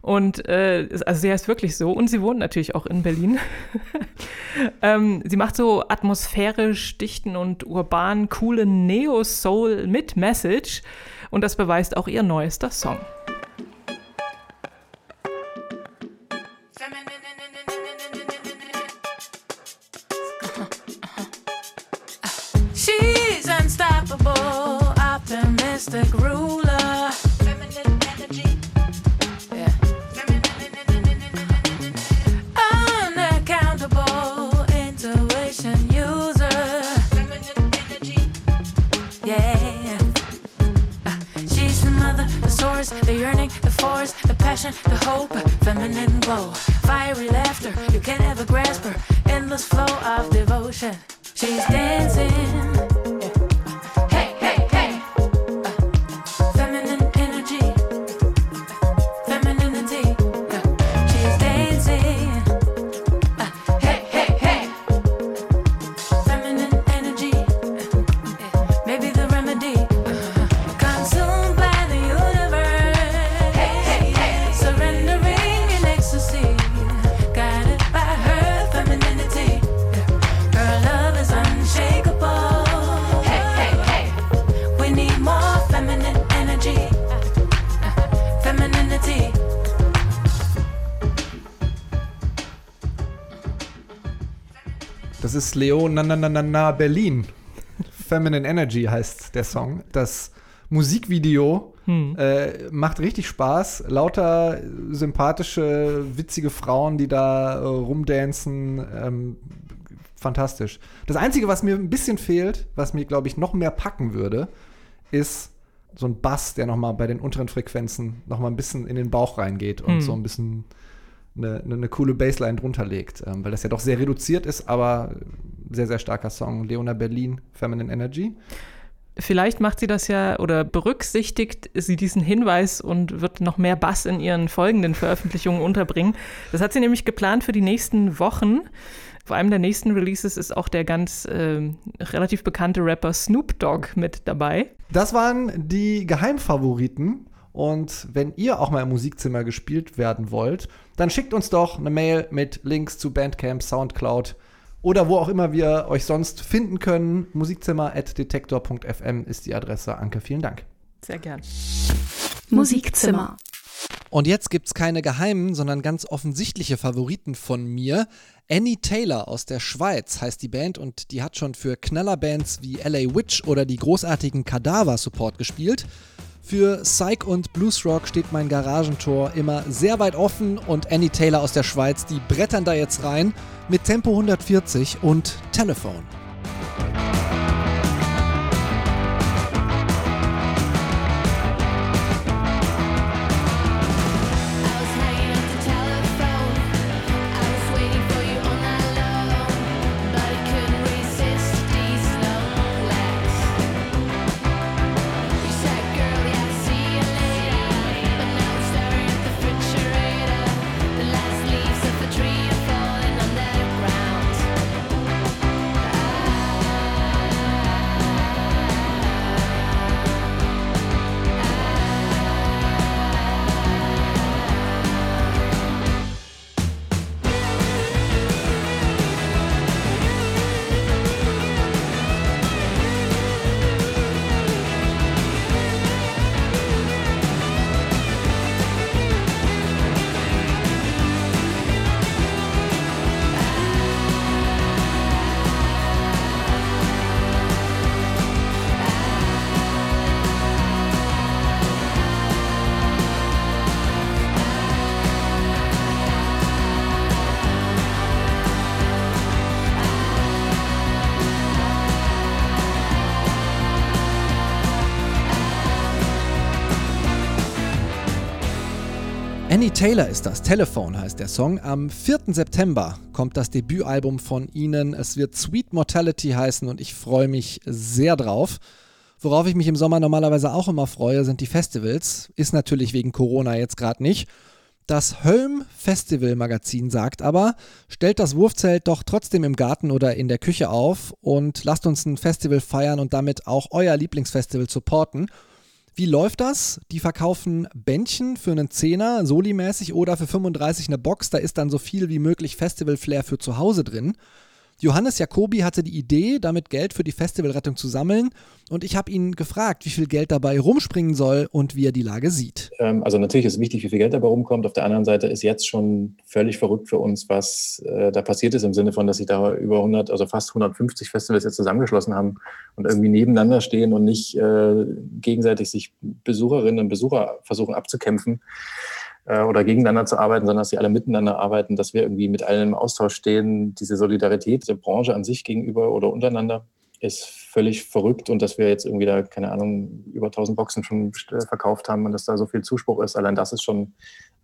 Speaker 8: Und äh, also sie heißt wirklich so und sie wohnt natürlich auch in Berlin. ähm, sie macht so atmosphärisch dichten und urban coolen Neo-Soul mit Message. Und das beweist auch ihr neuester Song.
Speaker 2: Ist Leo na, na, na, na, na Berlin. Feminine Energy heißt der Song. Das Musikvideo äh, macht richtig Spaß. Lauter sympathische, witzige Frauen, die da äh, rumdancen. Ähm, fantastisch. Das Einzige, was mir ein bisschen fehlt, was mir, glaube ich, noch mehr packen würde, ist so ein Bass, der noch mal bei den unteren Frequenzen noch mal ein bisschen in den Bauch reingeht und
Speaker 8: Hm.
Speaker 2: so ein bisschen eine, eine, eine coole Bassline drunter legt, ähm, weil das ja doch sehr reduziert ist, aber sehr, sehr starker Song. Leona Berlin, Feminine Energy.
Speaker 8: Vielleicht macht sie das ja oder berücksichtigt sie diesen Hinweis und wird noch mehr Bass in ihren folgenden Veröffentlichungen unterbringen. Das hat sie nämlich geplant für die nächsten Wochen. Vor einem der nächsten Releases ist auch der ganz äh, relativ bekannte Rapper Snoop Dogg mit dabei.
Speaker 2: Das waren die Geheimfavoriten. Und wenn ihr auch mal im Musikzimmer gespielt werden wollt, dann schickt uns doch eine Mail mit Links zu Bandcamp, Soundcloud oder wo auch immer wir euch sonst finden können. Musikzimmer.detektor.fm ist die Adresse. Anke, vielen Dank.
Speaker 8: Sehr gern.
Speaker 3: Musikzimmer.
Speaker 2: Und jetzt gibt's keine geheimen, sondern ganz offensichtliche Favoriten von mir. Annie Taylor aus der Schweiz heißt die Band und die hat schon für Knallerbands wie LA Witch oder die großartigen Kadaver Support gespielt. Für Psych und Bluesrock steht mein Garagentor immer sehr weit offen und Annie Taylor aus der Schweiz, die brettern da jetzt rein mit Tempo 140 und Telephone. Annie Taylor ist das. Telephone heißt der Song. Am 4. September kommt das Debütalbum von ihnen. Es wird Sweet Mortality heißen und ich freue mich sehr drauf. Worauf ich mich im Sommer normalerweise auch immer freue, sind die Festivals. Ist natürlich wegen Corona jetzt gerade nicht. Das Hölm Festival Magazin sagt aber, stellt das Wurfzelt doch trotzdem im Garten oder in der Küche auf und lasst uns ein Festival feiern und damit auch euer Lieblingsfestival supporten. Wie läuft das? Die verkaufen Bändchen für einen Zehner, Soli-mäßig, oder für 35 eine Box. Da ist dann so viel wie möglich Festival-Flair für zu Hause drin. Johannes Jacobi hatte die Idee, damit Geld für die Festivalrettung zu sammeln. Und ich habe ihn gefragt, wie viel Geld dabei rumspringen soll und wie er die Lage sieht.
Speaker 9: Ähm, Also natürlich ist es wichtig, wie viel Geld dabei rumkommt. Auf der anderen Seite ist jetzt schon völlig verrückt für uns, was äh, da passiert ist im Sinne von, dass sich da über 100, also fast 150 Festivals jetzt zusammengeschlossen haben und irgendwie nebeneinander stehen und nicht äh, gegenseitig sich Besucherinnen und Besucher versuchen abzukämpfen äh, oder gegeneinander zu arbeiten, sondern dass sie alle miteinander arbeiten, dass wir irgendwie mit allen im Austausch stehen. Diese Solidarität der Branche an sich gegenüber oder untereinander ist völlig verrückt und dass wir jetzt irgendwie da, keine Ahnung, über 1000 Boxen schon best- verkauft haben und dass da so viel Zuspruch ist. Allein das ist schon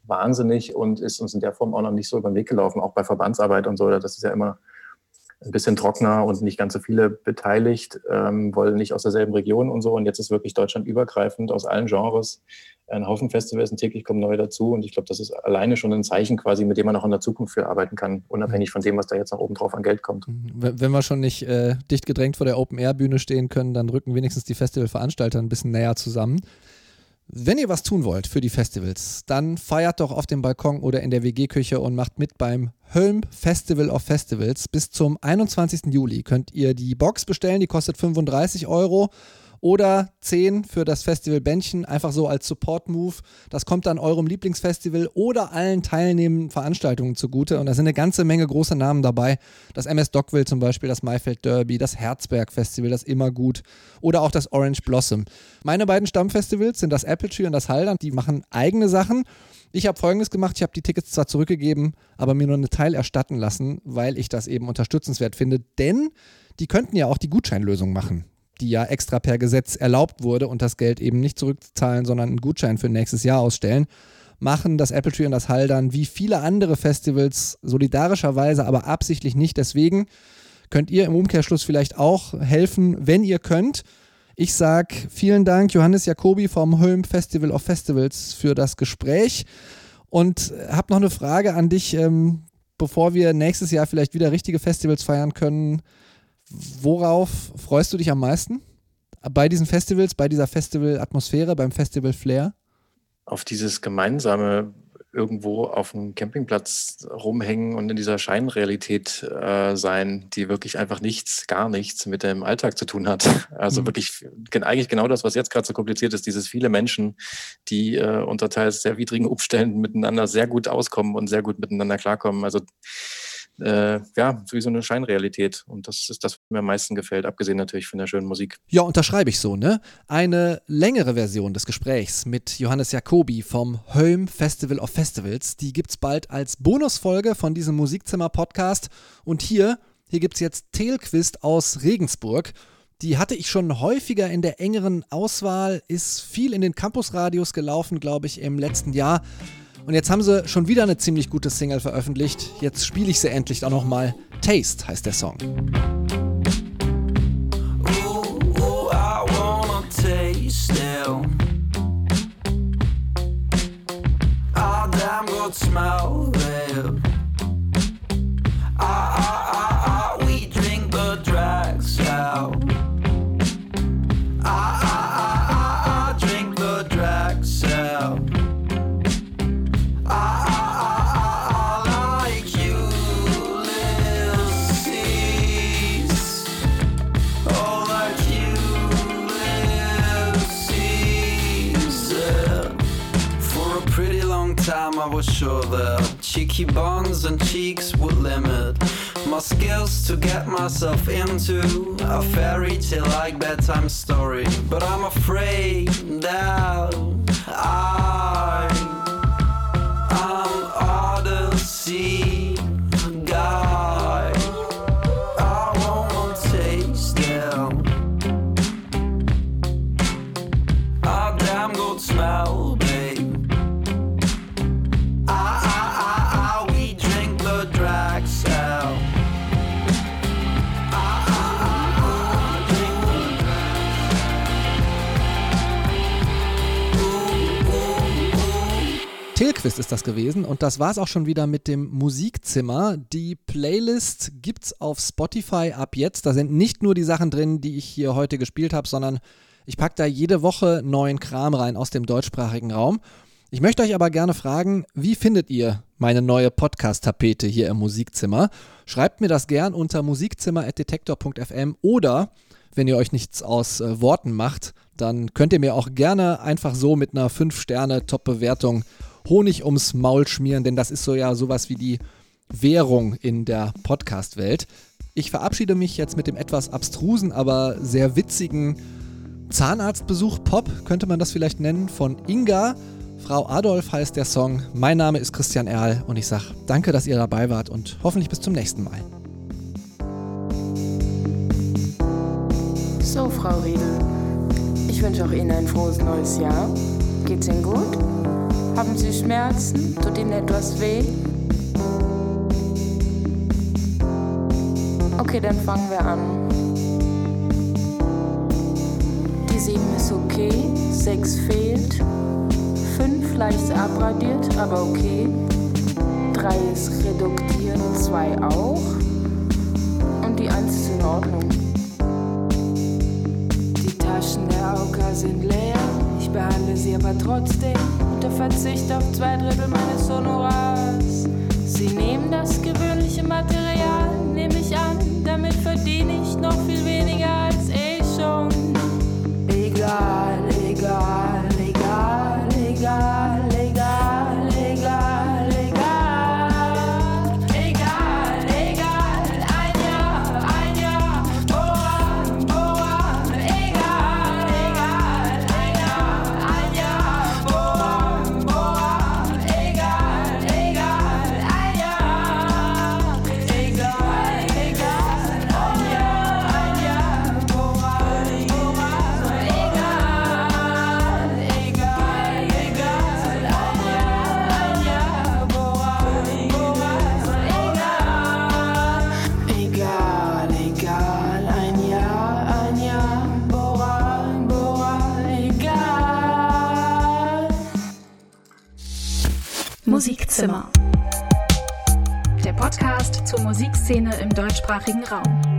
Speaker 9: wahnsinnig und ist uns in der Form auch noch nicht so über den Weg gelaufen, auch bei Verbandsarbeit und so. Das ist ja immer ein bisschen trockener und nicht ganz so viele beteiligt, ähm, wollen nicht aus derselben Region und so. Und jetzt ist wirklich deutschlandübergreifend aus allen Genres ein Haufen Festivals und täglich kommen neue dazu. Und ich glaube, das ist alleine schon ein Zeichen quasi, mit dem man auch in der Zukunft für arbeiten kann, unabhängig von dem, was da jetzt noch oben drauf an Geld kommt.
Speaker 2: Wenn wenn wir schon nicht äh, dicht gedrängt vor der Open-Air-Bühne stehen können, dann rücken wenigstens die Festivalveranstalter ein bisschen näher zusammen. Wenn ihr was tun wollt für die Festivals, dann feiert doch auf dem Balkon oder in der WG-Küche und macht mit beim Hölm Festival of Festivals. Bis zum 21. Juli könnt ihr die Box bestellen, die kostet 35 Euro oder 10 für das Festival Bändchen, einfach so als Support-Move. Das kommt dann eurem Lieblingsfestival oder allen teilnehmenden Veranstaltungen zugute. Und da sind eine ganze Menge große Namen dabei. Das MS Dockville zum Beispiel, das Maifeld Derby, das Herzberg Festival, das Immergut oder auch das Orange Blossom. Meine beiden Stammfestivals sind das Apple Tree und das Haldern. Die machen eigene Sachen. Ich habe folgendes gemacht, ich habe die Tickets zwar zurückgegeben, aber mir nur einen Teil erstatten lassen, weil ich das eben unterstützenswert finde, denn die könnten ja auch die Gutscheinlösung machen, die ja extra per Gesetz erlaubt wurde und das Geld eben nicht zurückzahlen, sondern einen Gutschein für nächstes Jahr ausstellen. Machen das Apple Tree und das Haldern wie viele andere Festivals solidarischerweise, aber absichtlich nicht. Deswegen könnt ihr im Umkehrschluss vielleicht auch helfen, wenn ihr könnt. Ich sag vielen Dank, Johannes Jacobi vom Holm Festival of Festivals, für das Gespräch. Und habe noch eine Frage an dich, ähm, bevor wir nächstes Jahr vielleicht wieder richtige Festivals feiern können. Worauf freust du dich am meisten? Bei diesen Festivals, bei dieser Festivalatmosphäre, beim Festival Flair?
Speaker 9: auf dieses gemeinsame irgendwo auf dem Campingplatz rumhängen und in dieser Scheinrealität äh, sein, die wirklich einfach nichts, gar nichts mit dem Alltag zu tun hat. Also
Speaker 2: Mhm.
Speaker 9: wirklich gen- eigentlich genau das, was jetzt gerade so kompliziert ist, dieses viele Menschen, die äh, unter teils sehr widrigen Umständen miteinander sehr gut auskommen und sehr gut miteinander klarkommen. Also äh, ja, wie so eine Scheinrealität. Und das ist das, was mir am meisten gefällt, abgesehen natürlich von der schönen Musik.
Speaker 2: Ja, unterschreibe ich so, ne? Eine längere Version des Gesprächs mit Johannes Jacobi vom Hölm Festival of Festivals, die gibt's bald als Bonusfolge von diesem Musikzimmer-Podcast. Und hier, hier gibt's jetzt Telquist aus Regensburg. Die hatte ich schon häufiger in der engeren Auswahl, ist viel in den Campusradios gelaufen, glaube ich, im letzten Jahr. Und jetzt haben sie schon wieder eine ziemlich gute Single veröffentlicht. Jetzt spiele ich sie endlich auch nochmal. Taste heißt der Song.
Speaker 10: Ooh, was sure that cheeky bonds and cheeks would limit my skills to get myself into a fairy tale like bedtime story. But I'm afraid that
Speaker 2: Tilquist ist das gewesen und das war es auch schon wieder mit dem Musikzimmer. Die Playlist gibt's auf Spotify ab jetzt. Da sind nicht nur die Sachen drin, die ich hier heute gespielt habe, sondern ich packe da jede Woche neuen Kram rein aus dem deutschsprachigen Raum. Ich möchte euch aber gerne fragen, wie findet ihr meine neue Podcast-Tapete hier im Musikzimmer? Schreibt mir das gern unter musikzimmer.detektor.fm oder wenn ihr euch nichts aus äh, Worten macht, dann könnt ihr mir auch gerne einfach so mit einer 5-Sterne-Top-Bewertung Honig ums Maul schmieren, denn das ist so ja sowas wie die Währung in der Podcast-Welt. Ich verabschiede mich jetzt mit dem etwas abstrusen, aber sehr witzigen Zahnarztbesuch Pop, könnte man das vielleicht nennen, von Inga. Frau Adolf heißt der Song. Mein Name ist Christian Erl und ich sage danke, dass ihr dabei wart und hoffentlich bis zum nächsten Mal.
Speaker 11: So, Frau Riedel, ich wünsche auch Ihnen ein frohes neues Jahr. Geht's Ihnen gut? Haben Sie Schmerzen? Tut Ihnen etwas weh? Okay, dann fangen wir an. Die 7 ist okay, 6 fehlt, 5 leicht abradiert, aber okay. 3 ist reduktiert, 2 auch. Und die 1 ist in Ordnung. Die Taschen der AOK sind leer, ich behandle sie aber trotzdem unter Verzicht auf zwei Drittel meines Honorars. Sie nehmen das gewöhnliche Material, nehme ich an, damit verdiene ich noch viel weniger als eh schon. Egal,
Speaker 3: Musikzimmer. Der Podcast zur Musikszene im deutschsprachigen Raum.